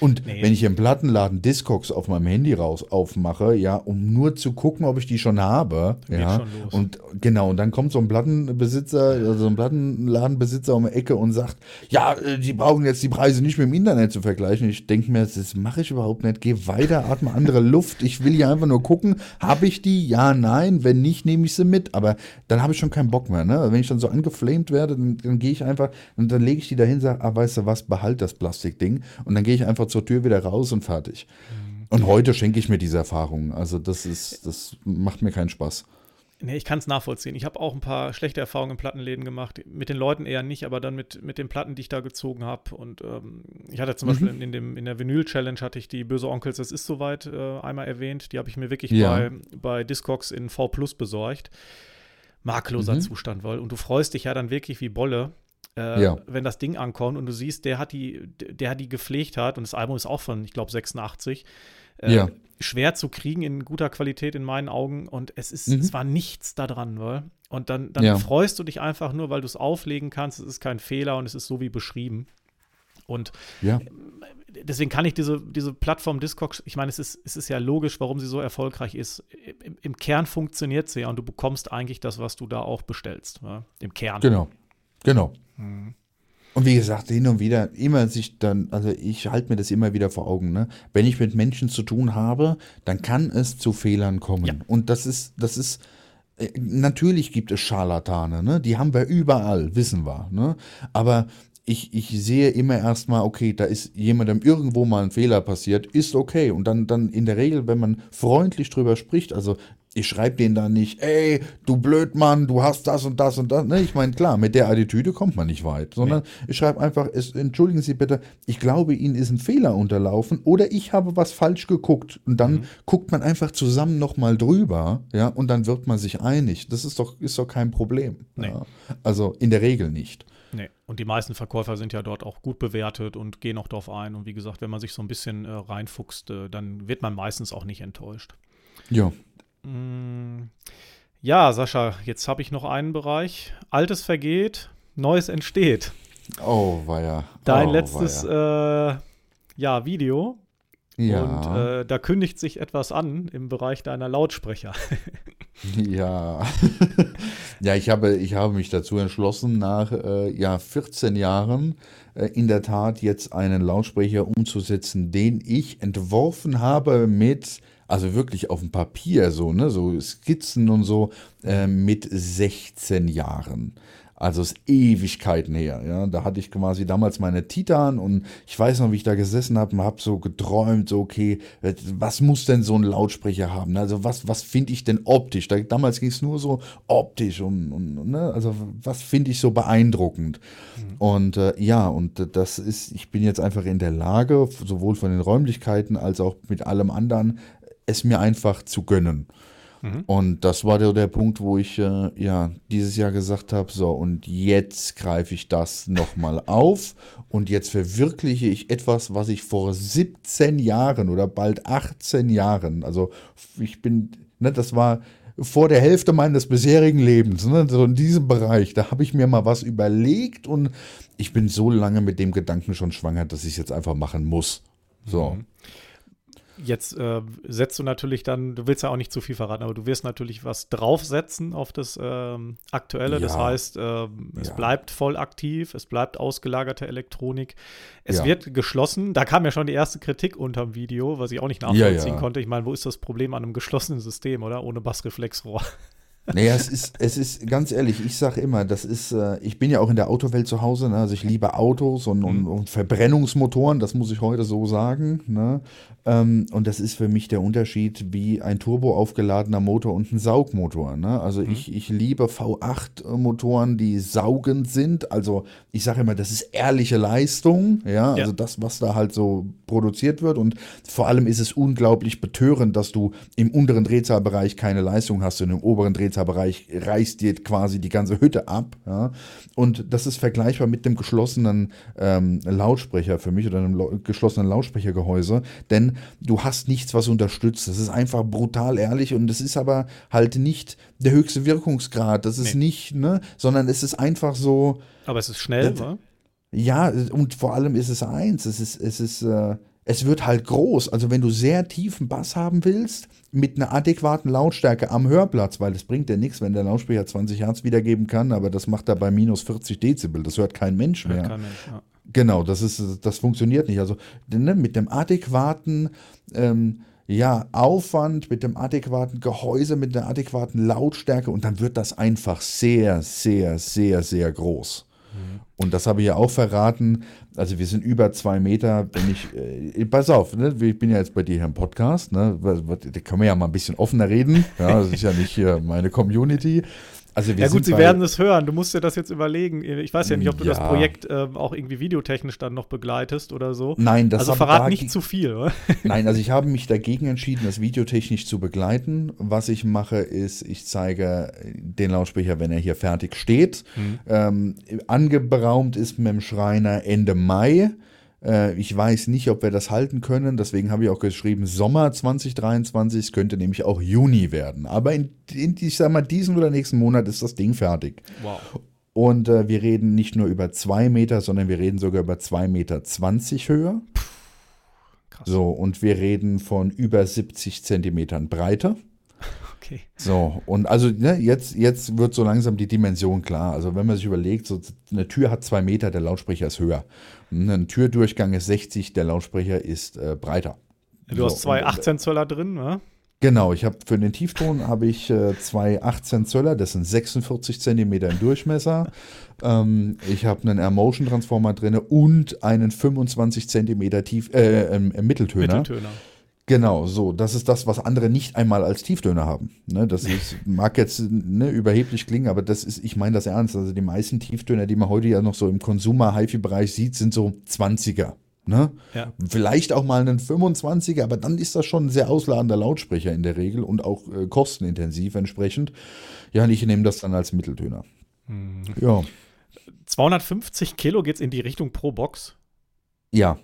Und nee. wenn ich im Plattenladen Discogs auf meinem Handy raus aufmache, ja, um nur zu gucken, ob ich die schon habe, Dann ja, und genau, und dann kommt so ein Plattenbesitzer, also ein Plattenladenbesitzer um die Ecke und sagt, ja, äh, die brauchen jetzt die Preise nicht mit dem Internet zu vergleichen. Ich denke mir, das mache ich überhaupt nicht. Geh weiter, atme andere Luft. Ich will hier einfach nur gucken, habe ich die? Ja, nein. Wenn nicht, nehme ich sie mit. Aber dann habe ich schon keinen Bock mehr. Ne? Wenn ich dann so angeflamed werde, dann, dann gehe ich einfach und dann lege ich die dahin, sage, ah, weißt du was, behalt das Plastikding. Und dann gehe ich einfach einfach zur Tür wieder raus und fertig. Und heute schenke ich mir diese Erfahrungen. Also das ist, das macht mir keinen Spaß. Nee, ich kann es nachvollziehen. Ich habe auch ein paar schlechte Erfahrungen in Plattenläden gemacht. Mit den Leuten eher nicht, aber dann mit, mit den Platten, die ich da gezogen habe. Und ähm, ich hatte zum mhm. Beispiel in, in, dem, in der Vinyl-Challenge hatte ich die Böse Onkels, das ist soweit, äh, einmal erwähnt. Die habe ich mir wirklich ja. bei, bei Discogs in V Plus besorgt. Makelloser mhm. Zustand, weil. Und du freust dich ja dann wirklich wie Bolle, äh, ja. wenn das Ding ankommt und du siehst, der hat die, der hat die gepflegt hat und das Album ist auch von, ich glaube, 86. Äh, ja. Schwer zu kriegen in guter Qualität in meinen Augen und es ist, mhm. es war nichts da dran, weil. Und dann, dann ja. freust du dich einfach nur, weil du es auflegen kannst. Es ist kein Fehler und es ist so wie beschrieben. Und ja. deswegen kann ich diese, diese Plattform Discogs, ich meine, es ist, es ist ja logisch, warum sie so erfolgreich ist. Im, im Kern funktioniert sie ja und du bekommst eigentlich das, was du da auch bestellst. Ja? Im Kern. Genau. Genau. Mhm. Und wie gesagt, hin und wieder, immer sich dann, also ich halte mir das immer wieder vor Augen, ne? Wenn ich mit Menschen zu tun habe, dann kann es zu Fehlern kommen. Ja. Und das ist, das ist, äh, natürlich gibt es Scharlatane, ne? Die haben wir überall, wissen wir, ne? Aber ich, ich sehe immer erstmal, okay, da ist jemandem irgendwo mal ein Fehler passiert, ist okay. Und dann, dann in der Regel, wenn man freundlich drüber spricht, also ich schreibe denen dann nicht, ey, du Blödmann, du hast das und das und das. Ne, ich meine, klar, mit der Attitüde kommt man nicht weit, sondern nee. ich schreibe einfach, es, entschuldigen Sie bitte, ich glaube, Ihnen ist ein Fehler unterlaufen oder ich habe was falsch geguckt. Und dann mhm. guckt man einfach zusammen nochmal drüber, ja, und dann wird man sich einig. Das ist doch, ist doch kein Problem. Nee. Ja. Also in der Regel nicht. Nee. Und die meisten Verkäufer sind ja dort auch gut bewertet und gehen auch darauf ein. Und wie gesagt, wenn man sich so ein bisschen äh, reinfuchst, äh, dann wird man meistens auch nicht enttäuscht. Ja. Mm, ja, Sascha, jetzt habe ich noch einen Bereich. Altes vergeht, Neues entsteht. Oh, war ja. Dein oh, letztes, äh, ja, Video. Ja. Und äh, da kündigt sich etwas an im Bereich deiner Lautsprecher. Ja. ja, ich habe, ich habe mich dazu entschlossen, nach äh, ja, 14 Jahren äh, in der Tat jetzt einen Lautsprecher umzusetzen, den ich entworfen habe mit, also wirklich auf dem Papier, so, ne, so Skizzen und so, äh, mit 16 Jahren. Also ist Ewigkeiten her. Ja, da hatte ich quasi damals meine Titan und ich weiß noch, wie ich da gesessen habe und habe so geträumt, so okay, was muss denn so ein Lautsprecher haben? Also was, was finde ich denn optisch? Da, damals ging es nur so optisch und, und ne? also was finde ich so beeindruckend? Mhm. Und äh, ja, und das ist, ich bin jetzt einfach in der Lage, sowohl von den Räumlichkeiten als auch mit allem anderen, es mir einfach zu gönnen. Mhm. Und das war der, der Punkt, wo ich äh, ja dieses Jahr gesagt habe, so und jetzt greife ich das nochmal auf und jetzt verwirkliche ich etwas, was ich vor 17 Jahren oder bald 18 Jahren, also ich bin, ne, das war vor der Hälfte meines bisherigen Lebens, ne, so in diesem Bereich, da habe ich mir mal was überlegt und ich bin so lange mit dem Gedanken schon schwanger, dass ich es jetzt einfach machen muss. So. Mhm. Jetzt äh, setzt du natürlich dann, du willst ja auch nicht zu viel verraten, aber du wirst natürlich was draufsetzen auf das ähm, Aktuelle. Ja. Das heißt, äh, es ja. bleibt voll aktiv, es bleibt ausgelagerte Elektronik. Es ja. wird geschlossen. Da kam ja schon die erste Kritik unterm Video, was ich auch nicht nachvollziehen konnte. Ich meine, wo ist das Problem an einem geschlossenen System, oder? Ohne Bassreflexrohr. Naja, es ist, es ist ganz ehrlich, ich sage immer, das ist, äh, ich bin ja auch in der Autowelt zu Hause, ne? also ich liebe Autos und, und, mhm. und, Verbrennungsmotoren, das muss ich heute so sagen. Ne? Ähm, und das ist für mich der Unterschied wie ein turbo aufgeladener Motor und ein Saugmotor. Ne? Also mhm. ich, ich liebe V8-Motoren, die saugend sind. Also ich sage immer, das ist ehrliche Leistung. Ja? ja, also das, was da halt so produziert wird. Und vor allem ist es unglaublich betörend, dass du im unteren Drehzahlbereich keine Leistung hast und im oberen Drehzahlbereich reißt dir quasi die ganze Hütte ab. Ja? Und das ist vergleichbar mit dem geschlossenen ähm, Lautsprecher für mich oder einem geschlossenen Lautsprechergehäuse. Denn du hast nichts, was unterstützt. Das ist einfach brutal ehrlich und es ist aber halt nicht der höchste Wirkungsgrad. Das ist nee. nicht, ne, sondern es ist einfach so. Aber es ist schnell, wa? Ja, und vor allem ist es eins, es ist, es ist, äh, es wird halt groß. Also wenn du sehr tiefen Bass haben willst, mit einer adäquaten Lautstärke am Hörplatz, weil es bringt ja nichts, wenn der Lautsprecher 20 Hertz wiedergeben kann, aber das macht er bei minus 40 Dezibel. Das hört kein Mensch mehr. Kein Mensch, ja. Genau, das ist, das funktioniert nicht. Also ne, mit dem adäquaten ähm, ja, Aufwand, mit dem adäquaten Gehäuse, mit der adäquaten Lautstärke und dann wird das einfach sehr, sehr, sehr, sehr groß. Mhm. Und das habe ich ja auch verraten. Also wir sind über zwei Meter, wenn ich, äh, pass auf, ne, ich bin ja jetzt bei dir hier im Podcast, ne, da können wir ja mal ein bisschen offener reden. Ja, das ist ja nicht hier meine Community. Also ja gut, sie werden es hören. Du musst dir das jetzt überlegen. Ich weiß ja nicht, ob du ja. das Projekt äh, auch irgendwie videotechnisch dann noch begleitest oder so. Nein, das Also verrat nicht zu viel. Oder? Nein, also ich habe mich dagegen entschieden, das videotechnisch zu begleiten. Was ich mache, ist, ich zeige den Lautsprecher, wenn er hier fertig steht. Mhm. Ähm, angebraumt ist mit dem Schreiner Ende Mai. Äh, ich weiß nicht, ob wir das halten können. Deswegen habe ich auch geschrieben Sommer 2023. Es könnte nämlich auch Juni werden. Aber in, in ich sag mal, diesen oder nächsten Monat ist das Ding fertig. Wow. Und äh, wir reden nicht nur über zwei Meter, sondern wir reden sogar über zwei Meter zwanzig Höhe. Krass. So, und wir reden von über 70 Zentimetern Breite. Okay. So, und also ne, jetzt, jetzt wird so langsam die Dimension klar. Also wenn man sich überlegt, so eine Tür hat zwei Meter, der Lautsprecher ist höher. Ein Türdurchgang ist 60, der Lautsprecher ist äh, breiter. Du so, hast zwei 18 Zöller drin, ne? Genau, ich habe für den Tiefton habe ich äh, zwei 18 Zöller, das sind 46 Zentimeter im Durchmesser. ähm, ich habe einen Air-Motion Transformer drin und einen 25 Zentimeter Tief, äh, äh, Mitteltöner. Mitteltöner. Genau, so. Das ist das, was andere nicht einmal als Tieftöner haben. Ne, das ist, mag jetzt ne, überheblich klingen, aber das ist, ich meine das ernst. Also die meisten Tieftöner, die man heute ja noch so im Consumer-HiFi-Bereich sieht, sind so 20er. Ne? Ja. Vielleicht auch mal einen 25er, aber dann ist das schon ein sehr ausladender Lautsprecher in der Regel und auch äh, kostenintensiv entsprechend. Ja, und ich nehme das dann als Mitteltöner. Mhm. Ja. 250 Kilo geht es in die Richtung pro Box? Ja,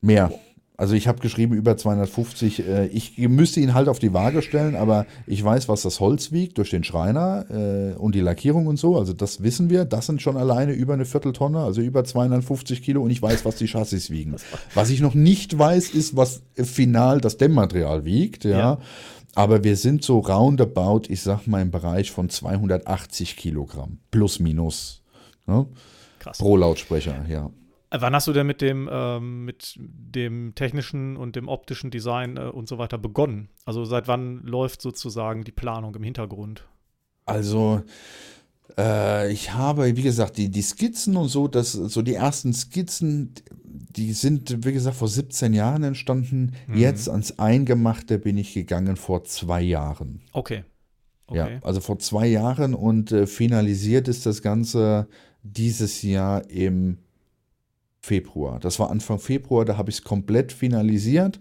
mehr. Also ich habe geschrieben über 250. Äh, ich müsste ihn halt auf die Waage stellen, aber ich weiß, was das Holz wiegt durch den Schreiner äh, und die Lackierung und so. Also das wissen wir. Das sind schon alleine über eine Vierteltonne, also über 250 Kilo. Und ich weiß, was die Chassis wiegen. Was ich noch nicht weiß, ist, was final das Dämmmaterial wiegt. Ja. ja. Aber wir sind so roundabout, ich sag mal, im Bereich von 280 Kilogramm. Plus, minus. Ne? Krass. Pro Lautsprecher, ja. Äh, wann hast du denn mit dem, ähm, mit dem technischen und dem optischen Design äh, und so weiter begonnen? Also seit wann läuft sozusagen die Planung im Hintergrund? Also äh, ich habe, wie gesagt, die, die Skizzen und so, das, so die ersten Skizzen, die sind, wie gesagt, vor 17 Jahren entstanden. Mhm. Jetzt ans Eingemachte bin ich gegangen vor zwei Jahren. Okay. okay. Ja, also vor zwei Jahren und äh, finalisiert ist das Ganze dieses Jahr im Februar. Das war Anfang Februar, da habe ich es komplett finalisiert.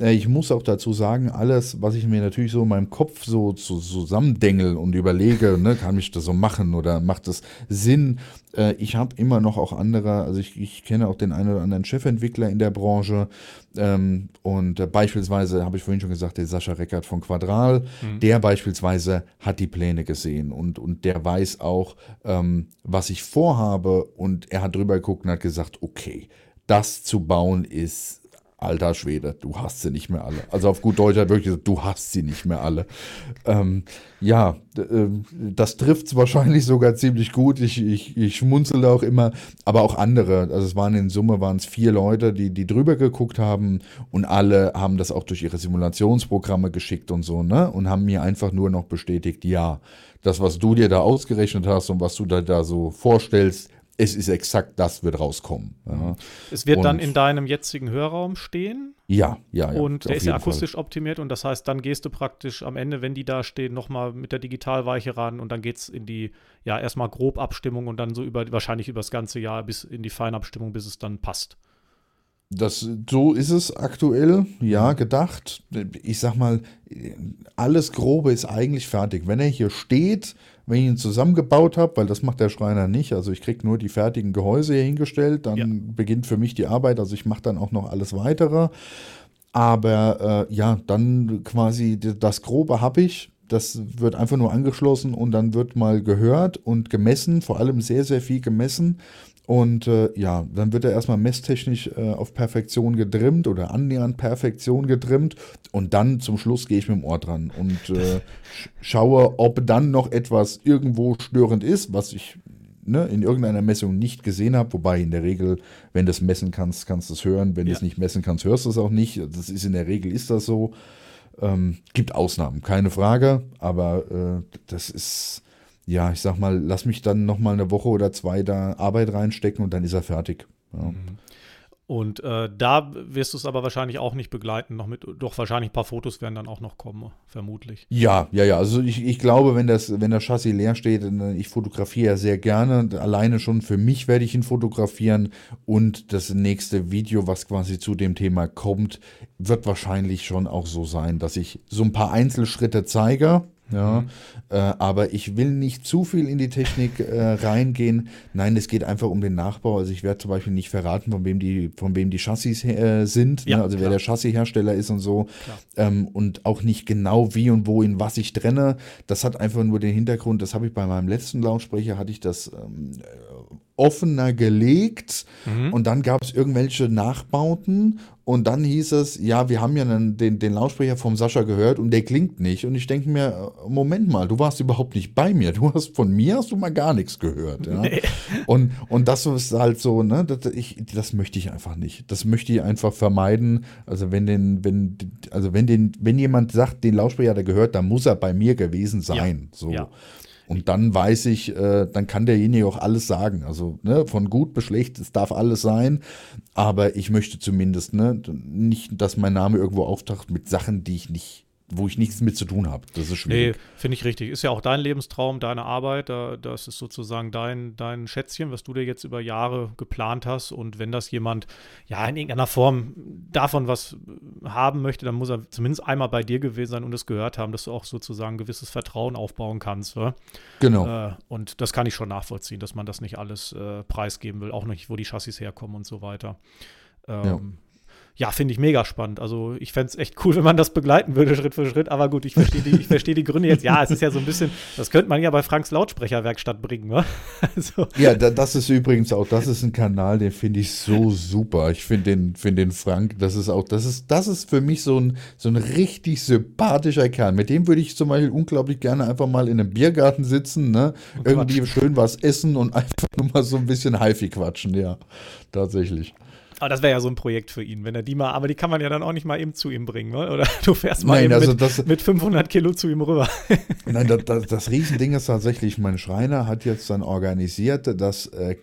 Äh, ich muss auch dazu sagen, alles, was ich mir natürlich so in meinem Kopf so, so zusammendengel und überlege, ne, kann ich das so machen oder macht das Sinn? Äh, ich habe immer noch auch andere, also ich, ich kenne auch den einen oder anderen Chefentwickler in der Branche ähm, und äh, beispielsweise habe ich vorhin schon gesagt, der Sascha Reckert von Quadral, mhm. der beispielsweise hat die Pläne gesehen und, und der weiß auch, ähm, was ich vorhabe und er hat drüber geguckt und hat gesagt, okay, das zu bauen ist alter Schwede, du hast sie nicht mehr alle. Also auf gut Deutsch hat wirklich, du hast sie nicht mehr alle. Ähm, ja, äh, das trifft es wahrscheinlich sogar ziemlich gut. Ich, ich, ich schmunzel auch immer, aber auch andere. Also es waren in Summe waren vier Leute, die, die drüber geguckt haben und alle haben das auch durch ihre Simulationsprogramme geschickt und so, ne? Und haben mir einfach nur noch bestätigt, ja, das, was du dir da ausgerechnet hast und was du da, da so vorstellst, es ist exakt das, wird rauskommen. Ja. Es wird und dann in deinem jetzigen Hörraum stehen. Ja, ja, ja. Und der ist ja akustisch Fall. optimiert und das heißt, dann gehst du praktisch am Ende, wenn die da stehen, nochmal mit der Digitalweiche ran und dann geht es in die, ja, erstmal Grobabstimmung und dann so über, wahrscheinlich über das ganze Jahr bis in die Feinabstimmung, bis es dann passt. Das, so ist es aktuell, ja, gedacht. Ich sag mal, alles Grobe ist eigentlich fertig. Wenn er hier steht, wenn ich ihn zusammengebaut habe, weil das macht der Schreiner nicht, also ich kriege nur die fertigen Gehäuse hier hingestellt, dann ja. beginnt für mich die Arbeit, also ich mache dann auch noch alles weitere. Aber äh, ja, dann quasi das Grobe habe ich. Das wird einfach nur angeschlossen und dann wird mal gehört und gemessen, vor allem sehr, sehr viel gemessen. Und äh, ja, dann wird er erstmal messtechnisch äh, auf Perfektion getrimmt oder annähernd Perfektion getrimmt. Und dann zum Schluss gehe ich mit dem Ohr dran und äh, schaue, ob dann noch etwas irgendwo störend ist, was ich ne, in irgendeiner Messung nicht gesehen habe. Wobei in der Regel, wenn du es messen kannst, kannst du es hören. Wenn ja. du es nicht messen kannst, hörst du es auch nicht. Das ist in der Regel ist das so. Ähm, gibt Ausnahmen, keine Frage. Aber äh, das ist ja, ich sag mal, lass mich dann noch mal eine Woche oder zwei da Arbeit reinstecken und dann ist er fertig. Ja. Mhm. Und äh, da wirst du es aber wahrscheinlich auch nicht begleiten, noch mit, doch wahrscheinlich ein paar Fotos werden dann auch noch kommen, vermutlich. Ja, ja, ja. Also ich, ich glaube, wenn das, wenn das Chassis leer steht, ich fotografiere ja sehr gerne. Alleine schon für mich werde ich ihn fotografieren. Und das nächste Video, was quasi zu dem Thema kommt, wird wahrscheinlich schon auch so sein, dass ich so ein paar Einzelschritte zeige ja, mhm. äh, aber ich will nicht zu viel in die Technik äh, reingehen. Nein, es geht einfach um den Nachbau. Also ich werde zum Beispiel nicht verraten, von wem die, von wem die Chassis äh, sind, ne? ja, ne? also klar. wer der Chassishersteller ist und so. Ähm, und auch nicht genau wie und wo in was ich trenne. Das hat einfach nur den Hintergrund, das habe ich bei meinem letzten Lautsprecher, hatte ich das ähm, offener gelegt mhm. und dann gab es irgendwelche Nachbauten und dann hieß es, ja, wir haben ja den, den, den Lautsprecher vom Sascha gehört und der klingt nicht. Und ich denke mir, Moment mal, du warst überhaupt nicht bei mir. Du hast von mir hast du mal gar nichts gehört. Ja? Nee. Und, und das ist halt so, ne, das, ich, das möchte ich einfach nicht. Das möchte ich einfach vermeiden. Also wenn den, wenn, also wenn den, wenn jemand sagt, den Lautsprecher hat er gehört, dann muss er bei mir gewesen sein. Ja. So. Ja. Und dann weiß ich, äh, dann kann derjenige auch alles sagen. Also ne, von gut bis schlecht, es darf alles sein. Aber ich möchte zumindest ne, nicht, dass mein Name irgendwo auftaucht mit Sachen, die ich nicht wo ich nichts mit zu tun habe. Das ist schwierig. Nee, finde ich richtig. Ist ja auch dein Lebenstraum, deine Arbeit. das ist sozusagen dein, dein Schätzchen, was du dir jetzt über Jahre geplant hast. Und wenn das jemand ja in irgendeiner Form davon was haben möchte, dann muss er zumindest einmal bei dir gewesen sein und es gehört haben, dass du auch sozusagen ein gewisses Vertrauen aufbauen kannst. Oder? Genau. Äh, und das kann ich schon nachvollziehen, dass man das nicht alles äh, preisgeben will, auch nicht, wo die Chassis herkommen und so weiter. Ähm, ja ja, finde ich mega spannend. Also ich fände es echt cool, wenn man das begleiten würde, Schritt für Schritt. Aber gut, ich verstehe die, versteh die Gründe jetzt. Ja, es ist ja so ein bisschen, das könnte man ja bei Franks Lautsprecherwerkstatt bringen, ne? Also. Ja, da, das ist übrigens auch, das ist ein Kanal, den finde ich so super. Ich finde den, find den Frank, das ist auch, das ist, das ist für mich so ein, so ein richtig sympathischer Kerl. Mit dem würde ich zum Beispiel unglaublich gerne einfach mal in einem Biergarten sitzen, ne? Oh, Irgendwie schön was essen und einfach nur mal so ein bisschen Haifi quatschen, ja. Tatsächlich. Aber das wäre ja so ein Projekt für ihn, wenn er die mal, aber die kann man ja dann auch nicht mal eben zu ihm bringen, ne? oder? Du fährst mal Nein, also mit, das, mit 500 Kilo zu ihm rüber. Nein, das, das, das Riesending ist tatsächlich, mein Schreiner hat jetzt dann organisiert, dass äh,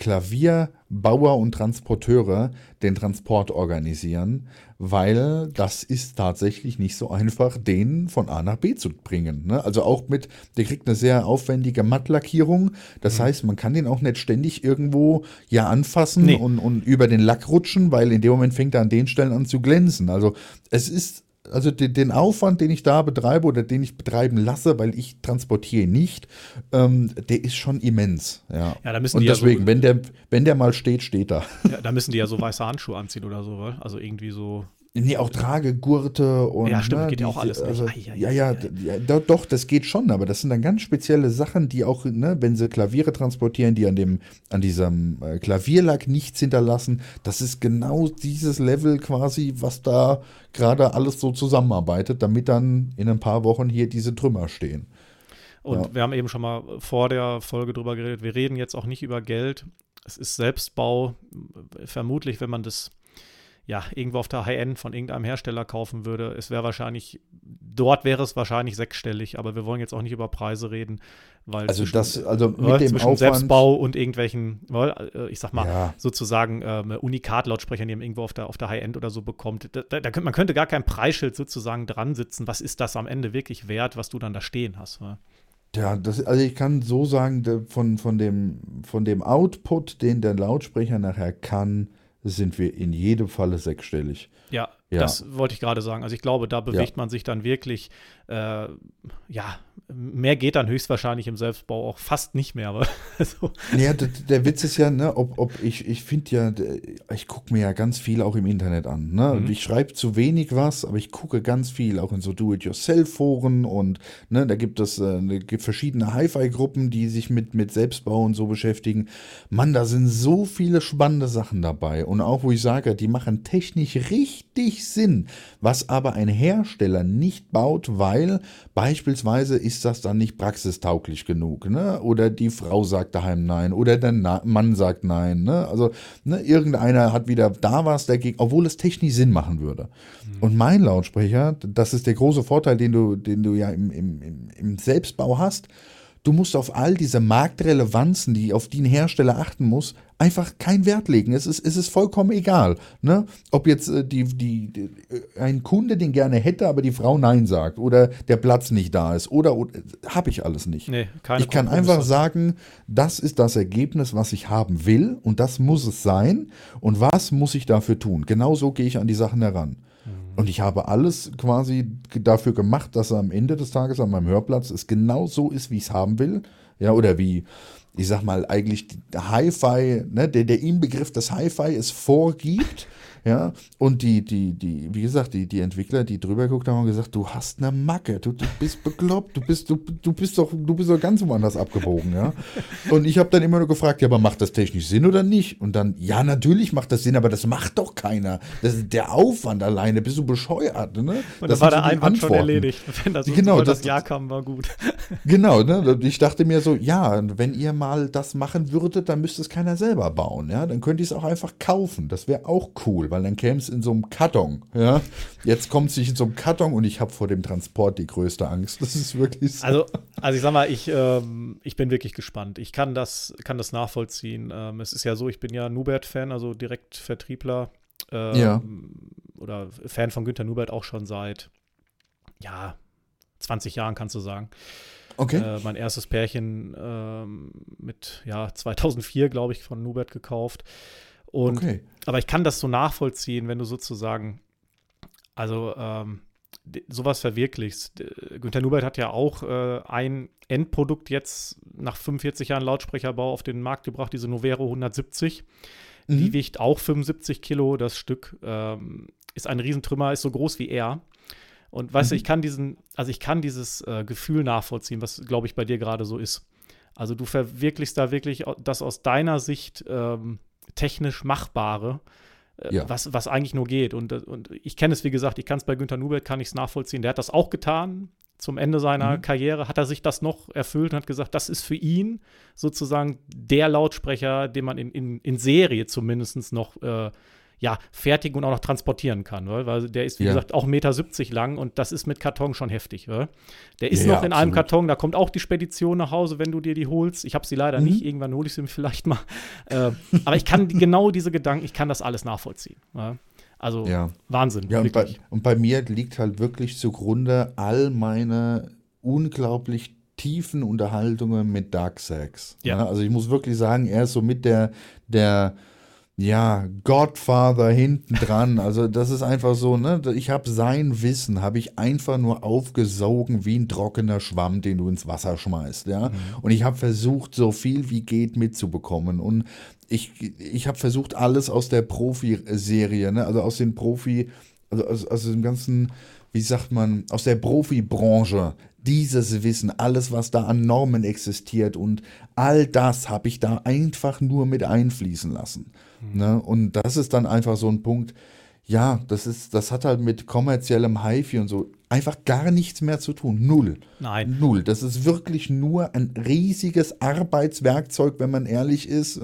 Klavierbauer und Transporteure den Transport organisieren, weil das ist tatsächlich nicht so einfach, den von A nach B zu bringen. Ne? Also auch mit, der kriegt eine sehr aufwendige Mattlackierung. Das mhm. heißt, man kann den auch nicht ständig irgendwo ja anfassen nee. und, und über den Lack rutschen, weil in dem Moment fängt er an den Stellen an zu glänzen. Also es ist also den, den, Aufwand, den ich da betreibe oder den ich betreiben lasse, weil ich transportiere nicht, ähm, der ist schon immens. Ja, ja da müssen Und die deswegen, ja so, wenn, der, wenn der mal steht, steht er. Ja, da müssen die ja so weiße Handschuhe anziehen oder so, also irgendwie so Nee, auch Tragegurte und. Ja, stimmt, ne, geht ja auch alles also, ja, ja, ja, ja, doch, das geht schon, aber das sind dann ganz spezielle Sachen, die auch, ne, wenn sie Klaviere transportieren, die an dem, an diesem äh, Klavierlack nichts hinterlassen, das ist genau dieses Level quasi, was da gerade alles so zusammenarbeitet, damit dann in ein paar Wochen hier diese Trümmer stehen. Und ja. wir haben eben schon mal vor der Folge drüber geredet, wir reden jetzt auch nicht über Geld. Es ist Selbstbau. Vermutlich, wenn man das ja, irgendwo auf der High-End von irgendeinem Hersteller kaufen würde, es wäre wahrscheinlich, dort wäre es wahrscheinlich sechsstellig, aber wir wollen jetzt auch nicht über Preise reden, weil also zwischen, das, also mit äh, dem zwischen Aufwand, Selbstbau und irgendwelchen, äh, ich sag mal, ja. sozusagen äh, Unikat-Lautsprechern, die man irgendwo auf der, auf der High-End oder so bekommt, da, da, da, man könnte gar kein Preisschild sozusagen dran sitzen, was ist das am Ende wirklich wert, was du dann da stehen hast. Ne? Ja, das, also ich kann so sagen, von, von, dem, von dem Output, den der Lautsprecher nachher kann, sind wir in jedem Falle sechsstellig. Ja, ja. das wollte ich gerade sagen. Also ich glaube, da bewegt ja. man sich dann wirklich, äh, ja, mehr geht dann höchstwahrscheinlich im Selbstbau auch fast nicht mehr. Aber, also. Ja, der, der, Witz ist ja, ne, ob, ob ich, ich finde ja, ich gucke mir ja ganz viel auch im Internet an. Ne? Mhm. Ich schreibe zu wenig was, aber ich gucke ganz viel, auch in so Do-it-yourself-Foren und ne, da gibt es äh, gibt verschiedene Hi-Fi-Gruppen, die sich mit, mit Selbstbau und so beschäftigen. Mann, da sind so viele spannende Sachen dabei. Und auch, wo ich sage, die machen technisch richtig Sinn, was aber ein Hersteller nicht baut, weil beispielsweise ist ist das dann nicht praxistauglich genug, ne? Oder die Frau sagt daheim nein oder der Na Mann sagt nein, ne? Also ne, irgendeiner hat wieder da was dagegen, obwohl es technisch Sinn machen würde. Mhm. Und mein Lautsprecher, das ist der große Vorteil, den du, den du ja im, im, im Selbstbau hast, du musst auf all diese Marktrelevanzen, die auf die ein Hersteller achten muss, einfach keinen Wert legen. Es ist, es ist vollkommen egal. Ne? Ob jetzt äh, die, die, die, äh, ein Kunde den gerne hätte, aber die Frau Nein sagt oder der Platz nicht da ist oder, oder habe ich alles nicht. Nee, ich kann einfach sagen, das ist das Ergebnis, was ich haben will und das muss es sein und was muss ich dafür tun. Genau so gehe ich an die Sachen heran. Und ich habe alles quasi dafür gemacht, dass er am Ende des Tages an meinem Hörplatz es genau so ist, wie ich es haben will. Ja, oder wie ich sag mal, eigentlich Hi-Fi, ne, der, der Inbegriff des Hi-Fi es vorgibt ja, und die, die, die, wie gesagt, die, die Entwickler, die drüber geguckt haben, haben gesagt, du hast eine Macke, du, du bist bekloppt, du bist, du, du bist doch, du bist doch ganz woanders abgebogen, ja. Und ich habe dann immer nur gefragt, ja, aber macht das technisch Sinn oder nicht? Und dann, ja, natürlich macht das Sinn, aber das macht doch keiner. Das ist der Aufwand alleine, bist du bescheuert, ne? Und das war der Einwand Antworten. schon erledigt. Wenn das, genau, das, das Jahr kam, war gut. Genau, ne? Ich dachte mir so, ja, wenn ihr mal das machen würdet, dann müsste es keiner selber bauen, ja. Dann könnt ihr es auch einfach kaufen. Das wäre auch cool, weil weil dann käme es in so einem Karton. Ja? Jetzt kommt es nicht in so einem Karton und ich habe vor dem Transport die größte Angst. Das ist wirklich so. Also, also ich sag mal, ich, ähm, ich bin wirklich gespannt. Ich kann das, kann das nachvollziehen. Ähm, es ist ja so, ich bin ja Nubert-Fan, also direkt Vertriebler. Ähm, ja. Oder Fan von Günter Nubert auch schon seit, ja, 20 Jahren, kannst du sagen. Okay. Äh, mein erstes Pärchen ähm, mit, ja, 2004, glaube ich, von Nubert gekauft. Und, okay. Aber ich kann das so nachvollziehen, wenn du sozusagen, also ähm, sowas verwirklichst. Günter Nubert hat ja auch äh, ein Endprodukt jetzt nach 45 Jahren Lautsprecherbau auf den Markt gebracht, diese Novero 170. mhm. die wiegt auch 75 Kilo, das Stück. Ähm, ist ein Riesentrümmer, ist so groß wie er. Und weißt mhm. du, ich kann diesen, also ich kann dieses äh, Gefühl nachvollziehen, was, glaube ich, bei dir gerade so ist. Also du verwirklichst da wirklich das aus deiner Sicht ähm, technisch Machbare, äh, ja. was, was eigentlich nur geht. Und, und ich kenne es, wie gesagt, ich kann es bei Günter Nubel, kann ich es nachvollziehen. Der hat das auch getan. Zum Ende seiner mhm. Karriere hat er sich das noch erfüllt und hat gesagt, das ist für ihn sozusagen der Lautsprecher, den man in, in, in Serie zumindest noch äh, ja, fertigen und auch noch transportieren kann, weil der ist, wie ja. gesagt, auch 1,70 Meter lang und das ist mit Karton schon heftig. Weil? Der ist ja, noch in absolut. einem Karton, da kommt auch die Spedition nach Hause, wenn du dir die holst. Ich habe sie leider mhm. nicht, irgendwann hole ich sie mir vielleicht mal. Äh, aber ich kann genau diese Gedanken, ich kann das alles nachvollziehen. Ja? Also ja. Wahnsinn. Ja, und bei, und bei mir liegt halt wirklich zugrunde all meine unglaublich tiefen Unterhaltungen mit Dark Sex. Ja. Also ich muss wirklich sagen, er ist so mit der, der ja, Godfather hinten dran. Also das ist einfach so, ne? Ich habe sein Wissen, habe ich einfach nur aufgesogen wie ein trockener Schwamm, den du ins Wasser schmeißt, ja. Mhm. Und ich habe versucht, so viel wie geht mitzubekommen. Und ich, ich habe versucht, alles aus der Profi-Serie, ne? Also aus den Profi, also aus, aus dem ganzen, wie sagt man, aus der Profibranche dieses Wissen, alles, was da an Normen existiert und all das habe ich da einfach nur mit einfließen lassen. Mhm. Ne? Und das ist dann einfach so ein Punkt, ja, das ist, das hat halt mit kommerziellem HiFi und so einfach gar nichts mehr zu tun. Null. Nein. Null. Das ist wirklich nur ein riesiges Arbeitswerkzeug, wenn man ehrlich ist.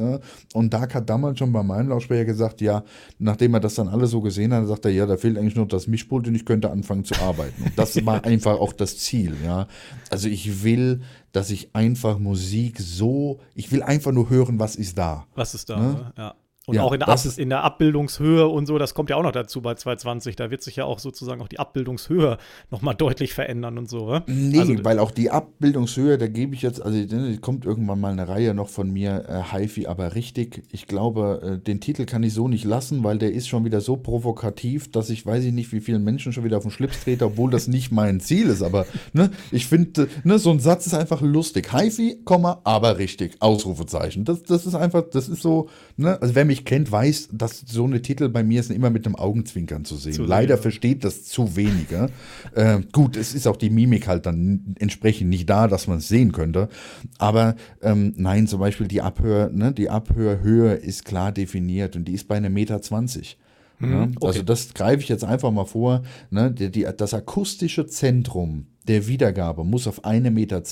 Und da hat damals schon bei meinem Lautsprecher gesagt, ja, nachdem er das dann alles so gesehen hat, sagt er, ja, da fehlt eigentlich nur das Mischpult und ich könnte anfangen zu arbeiten. Und das war einfach auch das Ziel, ja. Also ich will, dass ich einfach Musik so, ich will einfach nur hören, was ist da. Was ist da, ne? ja. Und ja, auch in der, Ab in der, Abbildungshöhe und so, das kommt ja auch noch dazu bei 220. Da wird sich ja auch sozusagen auch die Abbildungshöhe nochmal deutlich verändern und so. Oder? Nee, also, weil auch die Abbildungshöhe, da gebe ich jetzt, also ne, kommt irgendwann mal eine Reihe noch von mir, äh, HiFi, aber richtig. Ich glaube, äh, den Titel kann ich so nicht lassen, weil der ist schon wieder so provokativ, dass ich weiß ich nicht, wie vielen Menschen schon wieder auf den Schlips trete, obwohl das nicht mein Ziel ist. Aber ne, ich finde, ne, so ein Satz ist einfach lustig. HiFi, aber richtig. Ausrufezeichen. Das, das ist einfach, das ist so, ne, also wer mich mich kennt, weiß, dass so eine Titel bei mir sind immer mit einem Augenzwinkern zu sehen. Zu Leider versteht das zu weniger. äh, gut, es ist auch die Mimik halt dann entsprechend nicht da, dass man es sehen könnte. Aber ähm, nein, zum Beispiel die Abhör, ne, die Abhörhöhe ist klar definiert und die ist bei einer Meter 20 ja, okay. Also das greife ich jetzt einfach mal vor. Ne, die, die, das akustische Zentrum der Wiedergabe muss auf 1,20 Meter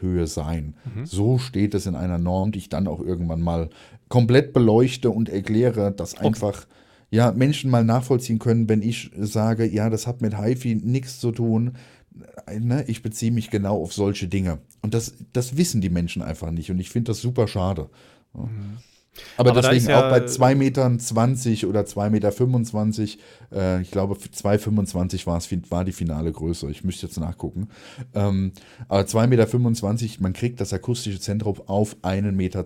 Höhe sein. Mhm. So steht es in einer Norm, die ich dann auch irgendwann mal komplett beleuchte und erkläre, dass okay. einfach ja, Menschen mal nachvollziehen können, wenn ich sage, ja, das hat mit HiFi nichts zu tun. Ne, ich beziehe mich genau auf solche Dinge. Und das, das wissen die Menschen einfach nicht. Und ich finde das super schade. Mhm. Aber, Aber deswegen ja auch bei 2,20 Metern 20 oder 2,25 Meter, 25, äh, ich glaube 2,25 war, war die finale Größe. Ich müsste jetzt nachgucken. Ähm, aber 2,25 Meter, man kriegt das akustische Zentrum auf 1,20 Meter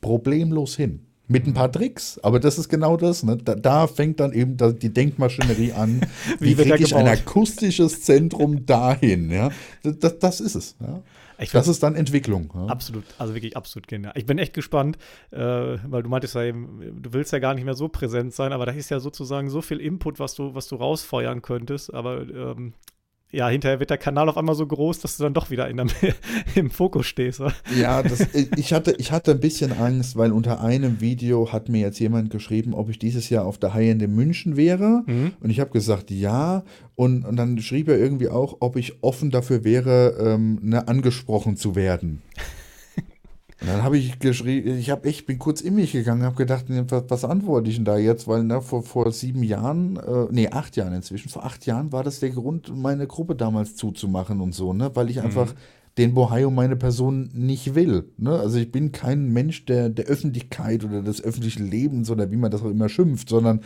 problemlos hin. Mit ein paar Tricks, aber das ist genau das. Ne? Da, da, fängt dann eben die Denkmaschinerie an. Wie, Wie kriege ich ein akustisches Zentrum dahin? Ja? Das, das ist es. Ja? Das ist dann Entwicklung. Ja. Absolut, also wirklich absolut genial. Ich bin echt gespannt, äh, weil du meintest ja eben, du willst ja gar nicht mehr so präsent sein, aber da ist ja sozusagen so viel Input, was du, was du rausfeuern könntest. Aber ähm, ja, hinterher wird der Kanal auf einmal so groß, dass du dann doch wieder in der, im Fokus stehst. Oder? Ja, das, ich, hatte, ich hatte ein bisschen Angst, weil unter einem Video hat mir jetzt jemand geschrieben, ob ich dieses Jahr auf der High End in München wäre. Mhm. Und ich habe gesagt, ja. Und, und dann schrieb er irgendwie auch, ob ich offen dafür wäre, ähm, ne, angesprochen zu werden. Und dann habe ich geschrieben, ich habe echt, bin kurz in mich gegangen, habe gedacht, was, was, antworte ich denn da jetzt? Weil ne, vor, vor sieben Jahren, äh, nee, acht Jahren inzwischen, vor acht Jahren war das der Grund, meine Gruppe damals zuzumachen und so, ne? Weil ich mhm. einfach den Bohai um meine Person nicht will. Ne? Also ich bin kein Mensch der, der Öffentlichkeit oder des öffentlichen Lebens oder wie man das auch immer schimpft, sondern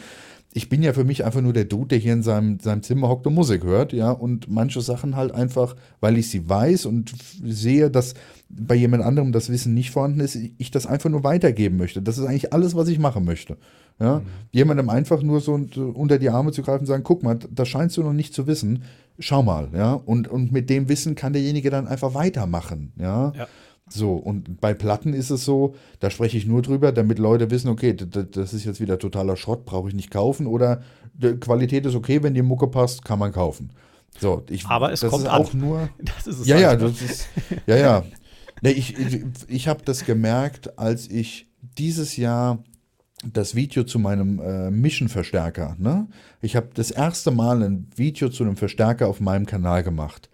ich bin ja für mich einfach nur der Dude, der hier in seinem, seinem Zimmer hockt und Musik hört, ja, und manche Sachen halt einfach, weil ich sie weiß und sehe, dass bei jemand anderem das Wissen nicht vorhanden ist, ich das einfach nur weitergeben möchte. Das ist eigentlich alles, was ich machen möchte. Ja, mhm. jemandem einfach nur so unter die Arme zu greifen und sagen, guck mal, das scheinst du noch nicht zu wissen, schau mal, ja, und, und mit dem Wissen kann derjenige dann einfach weitermachen, ja. ja. So, und bei Platten ist es so, da spreche ich nur drüber, damit Leute wissen, okay, das ist jetzt wieder totaler Schrott, brauche ich nicht kaufen. Oder die Qualität ist okay, wenn die Mucke passt, kann man kaufen. So, ich, Aber es das kommt ist an. auch nur. Das ist es Ja, ja, das ist. Ja, ja. Nee, ich ich, ich habe das gemerkt, als ich dieses Jahr das Video zu meinem äh, Mission-Verstärker, ne? Ich habe das erste Mal ein Video zu einem Verstärker auf meinem Kanal gemacht.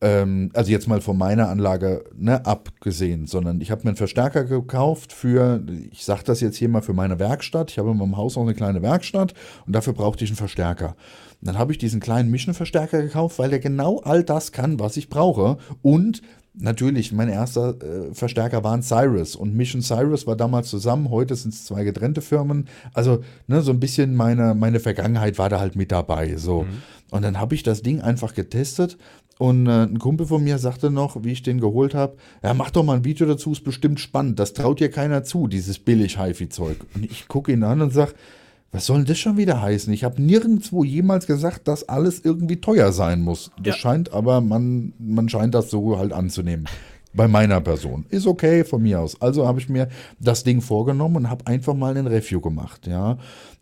Ähm, also jetzt mal von meiner Anlage ne, abgesehen, sondern ich habe mir einen Verstärker gekauft für, ich sage das jetzt hier mal für meine Werkstatt. Ich habe in meinem Haus auch eine kleine Werkstatt und dafür brauchte ich einen Verstärker. Und dann habe ich diesen kleinen Mission-Verstärker gekauft, weil der genau all das kann, was ich brauche. Und natürlich, mein erster äh, Verstärker war ein Cyrus und Mission Cyrus war damals zusammen. Heute sind es zwei getrennte Firmen. Also ne, so ein bisschen meine, meine Vergangenheit war da halt mit dabei. So. Und dann habe ich das Ding einfach getestet und äh, ein Kumpel von mir sagte noch, wie ich den geholt habe, ja, mach doch mal ein Video dazu, ist bestimmt spannend. Das traut dir keiner zu, dieses billig HiFi-Zeug. Und ich gucke ihn an und sage, was soll denn das schon wieder heißen? Ich habe nirgendwo jemals gesagt, dass alles irgendwie teuer sein muss. Das Ja. scheint aber, man, man scheint das so halt anzunehmen. Bei meiner Person. Ist okay von mir aus. Also habe ich mir das Ding vorgenommen und habe einfach mal ein Review gemacht, ja.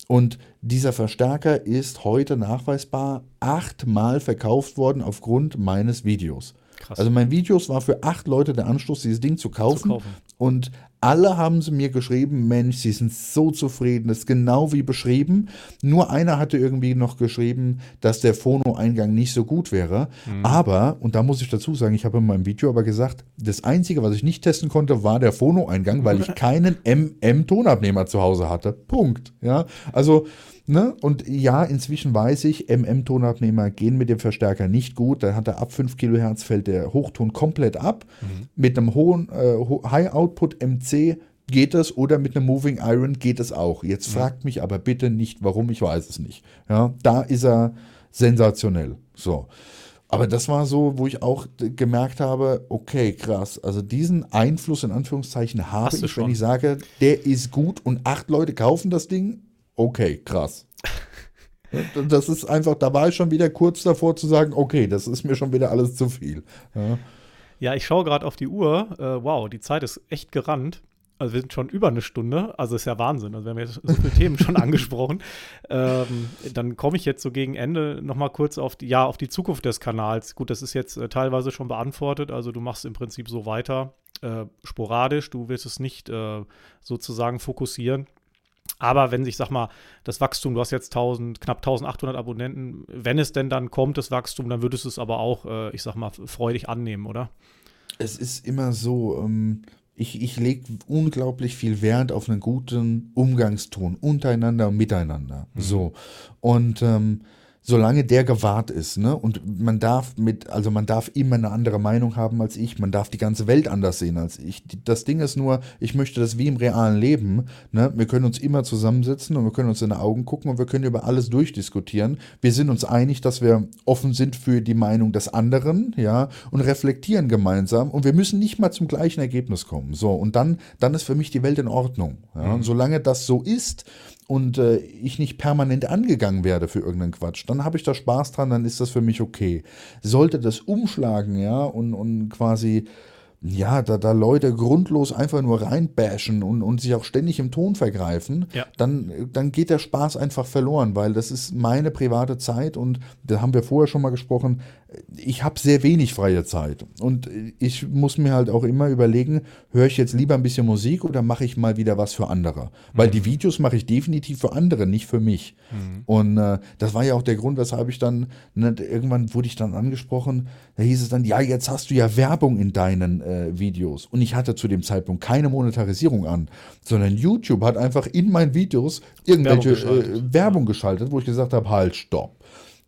Und dieser Verstärker ist heute nachweisbar achtmal verkauft worden aufgrund meines Videos. Krass. Also mein Videos war für acht Leute der Anstoß, dieses Ding zu kaufen. kaufen. Und alle haben sie mir geschrieben, Mensch, sie sind so zufrieden, das ist genau wie beschrieben. Nur einer hatte irgendwie noch geschrieben, dass der Phono-Eingang nicht so gut wäre. Aber, und da muss ich dazu sagen, ich habe in meinem Video aber gesagt, das Einzige, was ich nicht testen konnte, war der Phono-Eingang, weil ich keinen MM-Tonabnehmer zu Hause hatte. Punkt. Ja, also Ne? Und ja, inzwischen weiß ich, MM-Tonabnehmer gehen mit dem Verstärker nicht gut. Da hat er ab 5 Kilohertz fällt der Hochton komplett ab. Mit einem hohen äh, ho- High-Output MC geht es oder mit einem Moving Iron geht es auch. Jetzt fragt mich aber bitte nicht, warum, ich weiß es nicht. Ja, da ist er sensationell. So. Aber das war so, wo ich auch gemerkt habe, okay, krass. Also diesen Einfluss in Anführungszeichen habe ich, wenn schon. ich sage, der ist gut und acht Leute kaufen das Ding. Okay, krass. Das ist einfach, da war ich schon wieder kurz davor zu sagen, okay, das ist mir schon wieder alles zu viel. Ja. Ja, ich schaue gerade auf die Uhr. Äh, wow, die Zeit ist echt gerannt. Also wir sind schon über eine Stunde. Also ist ja Wahnsinn. Also wir haben jetzt so viele Themen schon angesprochen. Ähm, dann komme ich jetzt so gegen Ende noch mal kurz auf die, ja, auf die Zukunft des Kanals. Gut, das ist jetzt äh, teilweise schon beantwortet. Also du machst im Prinzip so weiter, äh, sporadisch. Du willst es nicht äh, sozusagen fokussieren. Aber wenn sich, sag mal, das Wachstum, du hast jetzt 1000, knapp 1800 Abonnenten, wenn es denn dann kommt, das Wachstum, dann würdest du es aber auch, äh, ich sag mal, freudig annehmen, oder? Es ist immer so, ähm, ich, ich lege unglaublich viel Wert auf einen guten Umgangston untereinander und miteinander. So. Und ähm, solange der gewahrt ist, ne, und man darf mit, also man darf immer eine andere Meinung haben als ich, man darf die ganze Welt anders sehen als ich. Das Ding ist nur, ich möchte das wie im realen Leben, ne, wir können uns immer zusammensetzen und wir können uns in die Augen gucken und wir können über alles durchdiskutieren. Wir sind uns einig, dass wir offen sind für die Meinung des anderen, ja, und reflektieren gemeinsam und wir müssen nicht mal zum gleichen Ergebnis kommen. So, und dann, dann ist für mich die Welt in Ordnung. Ja. Und solange das so ist, und äh, ich nicht permanent angegangen werde für irgendeinen Quatsch, dann habe ich da Spaß dran, dann ist das für mich okay. Sollte das umschlagen, ja, und, und quasi, ja, da, da Leute grundlos einfach nur reinbashen und, und sich auch ständig im Ton vergreifen, Ja. dann, dann geht der Spaß einfach verloren, weil das ist meine private Zeit und da haben wir vorher schon mal gesprochen, ich habe sehr wenig freie Zeit und ich muss mir halt auch immer überlegen, höre ich jetzt lieber ein bisschen Musik oder mache ich mal wieder was für andere? Weil die Videos mache ich definitiv für andere, nicht für mich. Und äh, das war ja auch der Grund, weshalb ich dann, ne, irgendwann wurde ich dann angesprochen, da hieß es dann, ja, jetzt hast du ja Werbung in deinen äh, Videos. Und ich hatte zu dem Zeitpunkt keine Monetarisierung an, sondern YouTube hat einfach in meinen Videos irgendwelche Werbung geschaltet. äh, Werbung geschaltet, wo ich gesagt habe, halt, stopp.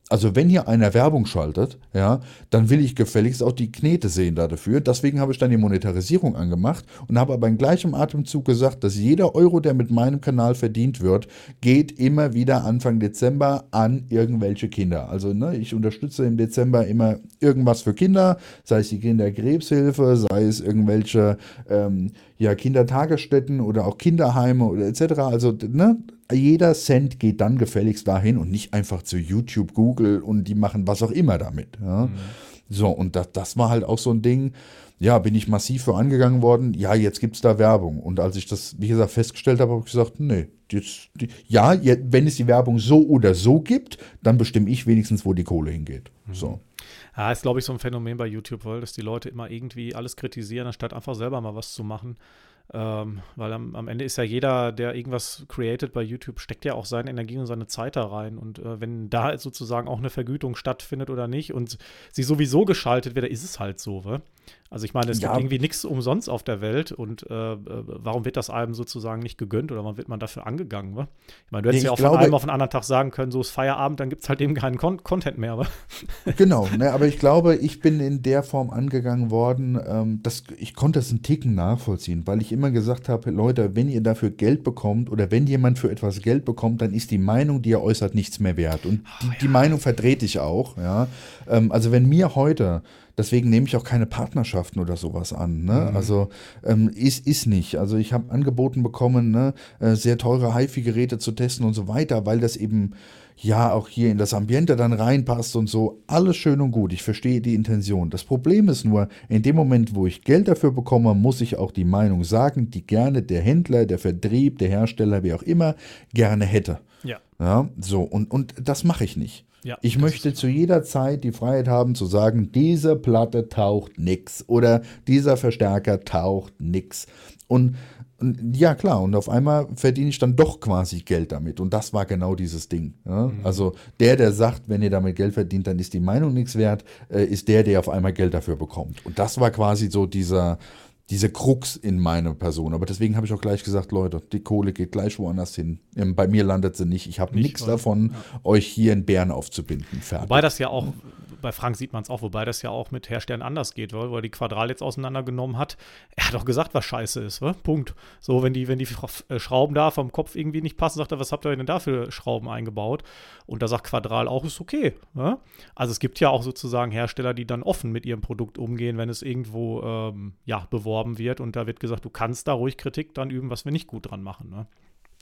Also wenn hier einer Werbung schaltet, ja, dann will ich gefälligst auch die Knete sehen da dafür. Deswegen habe ich dann die Monetarisierung angemacht und habe aber in gleichem Atemzug gesagt, dass jeder Euro, der mit meinem Kanal verdient wird, geht immer wieder Anfang Dezember an irgendwelche Kinder. Also ne, ich unterstütze im Dezember immer irgendwas für Kinder, sei es die Kinderkrebshilfe, sei es irgendwelche ähm, ja, Kindertagesstätten oder auch Kinderheime oder etc. Also ne, jeder Cent geht dann gefälligst dahin und nicht einfach zu YouTube, Google und die machen was auch immer damit. Ja. So, und das, das war halt auch so ein Ding. ja, bin ich massiv für angegangen worden. Ja, jetzt gibt es da Werbung. Und als ich das, wie gesagt, festgestellt habe, habe ich gesagt, nee, jetzt, die, ja, wenn es die Werbung so oder so gibt, dann bestimme ich wenigstens, wo die Kohle hingeht. Mhm. So. Ja, ist, glaube ich, so ein Phänomen bei YouTube, weil dass die Leute immer irgendwie alles kritisieren, anstatt einfach selber mal was zu machen. Ähm, weil am, am, Ende ist ja jeder, der irgendwas created bei YouTube, steckt ja auch seine Energie und seine Zeit da rein. Und äh, wenn da sozusagen auch eine Vergütung stattfindet oder nicht und sie sowieso geschaltet wird, ist es halt so. We? Also ich meine, es ja. gibt irgendwie nichts umsonst auf der Welt und äh, äh, warum wird das einem sozusagen nicht gegönnt oder warum wird man dafür angegangen? Wa? Ich meine, du hättest nee, ja auch glaube, von einem auf den anderen Tag sagen können, so ist Feierabend, dann gibt es halt eben keinen Con Content mehr. Wa? Genau, ne, aber ich glaube, ich bin in der Form angegangen worden, ähm, dass ich konnte es einen Ticken nachvollziehen, weil ich immer gesagt habe, Leute, wenn ihr dafür Geld bekommt oder wenn jemand für etwas Geld bekommt, dann ist die Meinung, die er äußert, nichts mehr wert. Und die, oh, ja. die Meinung verdreht ich auch. Ja? Ähm, also wenn mir heute Deswegen nehme ich auch keine Partnerschaften oder sowas an. Ne? Mhm. Also ähm, ist, ist nicht. Also ich habe angeboten bekommen, ne, äh, sehr teure HiFi-Geräte zu testen und so weiter, weil das eben ja auch hier in das Ambiente dann reinpasst und so. Alles schön und gut. Ich verstehe die Intention. Das Problem ist nur, in dem Moment, wo ich Geld dafür bekomme, muss ich auch die Meinung sagen, die gerne der Händler, der Vertrieb, der Hersteller, wie auch immer, gerne hätte. Ja. Ja, so. Und, und das mache ich nicht. Ja, ich möchte zu jeder Zeit die Freiheit haben zu sagen, diese Platte taucht nix oder dieser Verstärker taucht nix. Und, und, ja, klar, und auf einmal verdiene ich dann doch quasi Geld damit. Und das war genau dieses Ding. Ja? Mhm. Also der, der sagt, wenn ihr damit Geld verdient, dann ist die Meinung nichts wert, äh, ist der, der auf einmal Geld dafür bekommt. Und das war quasi so dieser, diese Krux in meiner Person. Aber deswegen habe ich auch gleich gesagt, Leute, die Kohle geht gleich woanders hin. Ähm, bei mir landet sie nicht. Ich habe nichts davon, ja. euch hier in Bären aufzubinden. Fertig. Wobei das ja auch bei Frank sieht man es auch, wobei das ja auch mit Herstellern anders geht, weil, er die Quadral jetzt auseinandergenommen hat. Er hat auch gesagt, was scheiße ist, wa? Punkt. So, wenn die, wenn die äh, Schrauben da vom Kopf irgendwie nicht passen, sagt er, was habt ihr denn da für Schrauben eingebaut? Und da sagt Quadral auch, ist okay. Wa? Also es gibt ja auch sozusagen Hersteller, die dann offen mit ihrem Produkt umgehen, wenn es irgendwo ähm, ja, beworben wird. Und da wird gesagt, du kannst da ruhig Kritik dann üben, was wir nicht gut dran machen. Ne?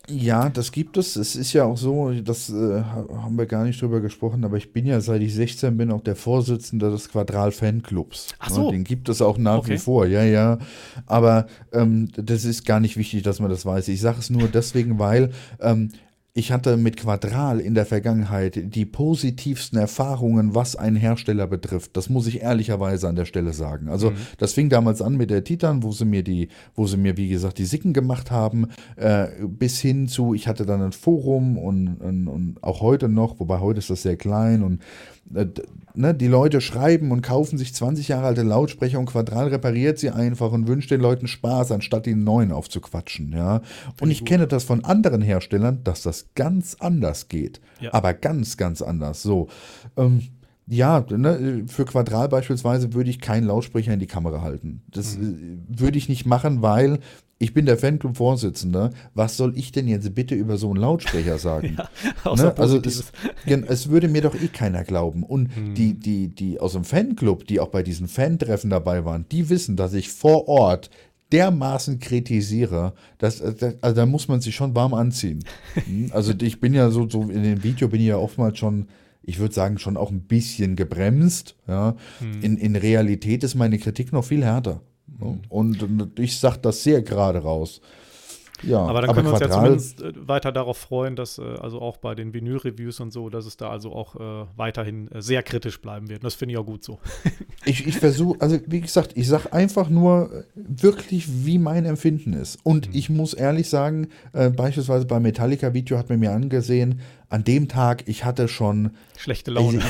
Ja, das gibt es. Es ist ja auch so, das äh, haben wir gar nicht drüber gesprochen, aber ich bin ja, seit ich 16 bin, auch der Vorsitzende des Quadral Fanclubs. Ach so. Den gibt es auch nach okay. wie vor, ja, ja. Aber ähm, das ist gar nicht wichtig, dass man das weiß. Ich sage es nur deswegen, weil ähm, ich hatte mit Quadral in der Vergangenheit die positivsten Erfahrungen, was einen Hersteller betrifft. Das muss ich ehrlicherweise an der Stelle sagen. Also mhm. das fing damals an mit der Titan, wo sie mir die, wo sie mir wie gesagt die Sicken gemacht haben, äh, bis hin zu, ich hatte dann ein Forum und, und, und auch heute noch, wobei heute ist das sehr klein und ne, die Leute schreiben und kaufen sich 20 Jahre alte Lautsprecher und Quadral repariert sie einfach und wünscht den Leuten Spaß, anstatt den neuen aufzuquatschen. Ja? Und ich kenne das von anderen Herstellern, dass das ganz anders geht. Ja. Aber ganz, ganz anders. So. Ähm, ja, ne, für Quadral beispielsweise würde ich keinen Lautsprecher in die Kamera halten. Das mhm. Äh, würde ich nicht machen, weil ich bin der Fanclub-Vorsitzende, was soll ich denn jetzt bitte über so einen Lautsprecher sagen? ja, ne? Also es, es, würde mir doch eh keiner glauben. Und hm. die, die, die aus dem Fanclub, die auch bei diesen Fan-Treffen dabei waren, die wissen, dass ich vor Ort dermaßen kritisiere, dass, äh, also da muss man sich schon warm anziehen. Hm? also ich bin ja so, so in dem Video bin ich ja oftmals schon ich würde sagen, schon auch ein bisschen gebremst. Ja. Hm. In, in Realität ist meine Kritik noch viel härter. Mhm. Und ich sage das sehr gerade raus. Ja, aber dann können aber wir uns ja zumindest äh, weiter darauf freuen, dass äh, also auch bei den Vinyl-Reviews und so, dass es da also auch äh, weiterhin äh, sehr kritisch bleiben wird. Und das finde ich auch gut so. ich ich versuche, also wie gesagt, ich sage einfach nur wirklich, wie mein Empfinden ist. Und mhm. ich muss ehrlich sagen, äh, beispielsweise beim Metallica-Video hat man mir angesehen, an dem Tag, ich hatte schon. Schlechte Laune.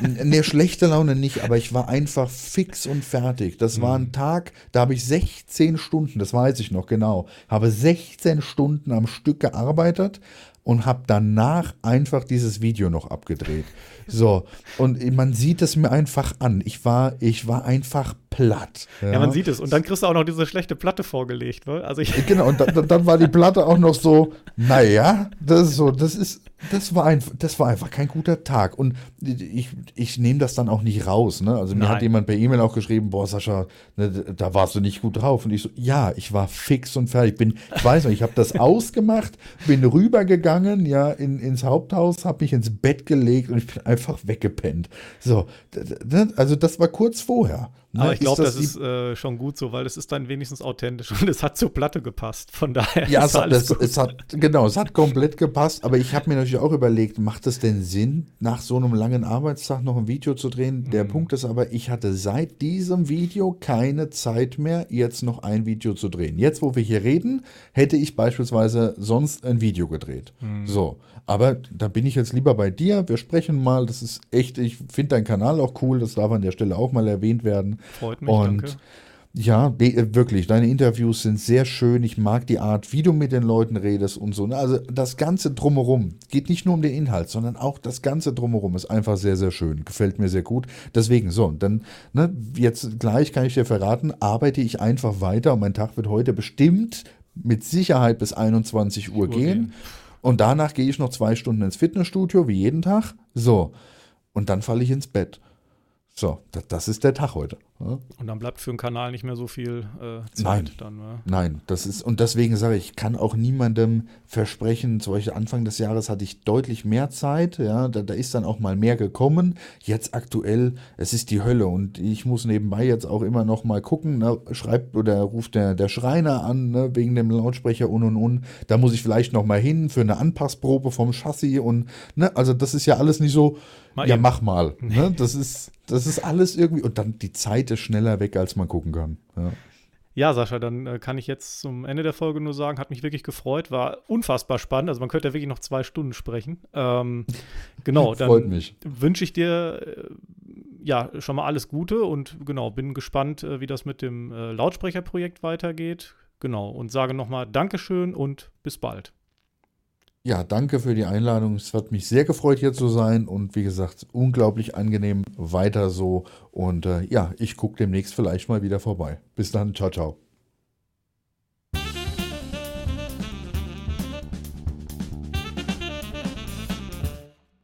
ne, schlechte Laune nicht, aber ich war einfach fix und fertig. Das mhm. war ein mhm. Tag, da habe ich 16 Stunden, das weiß ich noch genau, habe 16 Stunden am Stück gearbeitet und habe danach einfach dieses Video noch abgedreht. So, und man sieht es mir einfach an. Ich war, ich war einfach platt. Ja. ja man sieht es. Und dann kriegst du auch noch diese schlechte Platte vorgelegt. Ne? Also ich genau, und dann, dann war die Platte auch noch so, naja, das ist so, das ist, das war, ein, das war einfach kein guter Tag. Und ich, ich nehme das dann auch nicht raus. Ne? Also mir Nein. hat jemand per E-Mail auch geschrieben, boah, Sascha, ne, da warst du nicht gut drauf. Und ich so, ja, ich war fix und fertig. Ich, bin, ich weiß noch, ich habe das ausgemacht, bin rübergegangen, ja, in, ins Haupthaus, habe mich ins Bett gelegt und ich bin einfach weggepennt. So, also das war kurz vorher. Ne? Aber ich glaube, Ist das, ist äh, schon gut so, weil es ist dann wenigstens authentisch und es hat zur Platte gepasst. Von daher Ja, ist es hat, das, gut. es hat, genau, es hat komplett gepasst, aber ich habe mir natürlich auch überlegt, macht es denn Sinn, nach so einem langen Arbeitstag noch ein Video zu drehen? Der Mhm. Punkt ist aber, ich hatte seit diesem Video keine Zeit mehr, jetzt noch ein Video zu drehen. Jetzt, wo wir hier reden, hätte ich beispielsweise sonst ein Video gedreht. Mhm. So, aber da bin ich jetzt lieber bei dir. Wir sprechen mal, das ist echt, ich finde deinen Kanal auch cool, das darf an der Stelle auch mal erwähnt werden. Freut mich, Und danke. ja, wirklich, deine Interviews sind sehr schön. Ich mag die Art, wie du mit den Leuten redest und so. ne? Also das Ganze drumherum geht nicht nur um den Inhalt, sondern auch das Ganze drumherum ist einfach sehr, sehr schön. Gefällt mir sehr gut. Deswegen, so, und dann, ne, jetzt gleich kann ich dir verraten, arbeite ich einfach weiter und mein Tag wird heute bestimmt mit Sicherheit bis 21 Uhr Uhr gehen. gehen. Und danach gehe ich noch zwei Stunden ins Fitnessstudio, wie jeden Tag. So. Und dann falle ich ins Bett. So, das, das ist der Tag heute. Ja? Und dann bleibt für den Kanal nicht mehr so viel äh, Zeit Nein. dann. ne? Nein, das ist, und deswegen sage ich, ich kann auch niemandem versprechen, zum Beispiel Anfang des Jahres hatte ich deutlich mehr Zeit, ja, da, da ist dann auch mal mehr gekommen. Jetzt aktuell, es ist die Hölle und ich muss nebenbei jetzt auch immer noch mal gucken, ne, schreibt oder ruft der, der Schreiner an, ne, wegen dem Lautsprecher und und und. Da muss ich vielleicht noch mal hin für eine Anpassprobe vom Chassis und, ne, also das ist ja alles nicht so, Mal ja, eben. mach mal. Ne? Das ist, das ist alles irgendwie, und dann die Zeit ist schneller weg, als man gucken kann. Ja. Ja, Sascha, dann äh, kann ich jetzt zum Ende der Folge nur sagen, hat mich wirklich gefreut, war unfassbar spannend. Also man könnte ja wirklich noch zwei Stunden sprechen. Ähm, genau, dann mich. wünsche ich dir äh, ja schon mal alles Gute und genau, bin gespannt, äh, wie das mit dem Lautsprecherprojekt weitergeht. Genau, und sage nochmal Dankeschön und bis bald. Ja, danke für die Einladung. Es hat mich sehr gefreut, hier zu sein und wie gesagt, unglaublich angenehm. Weiter so. Und äh, ja, ich gucke demnächst vielleicht mal wieder vorbei. Bis dann. Ciao, ciao.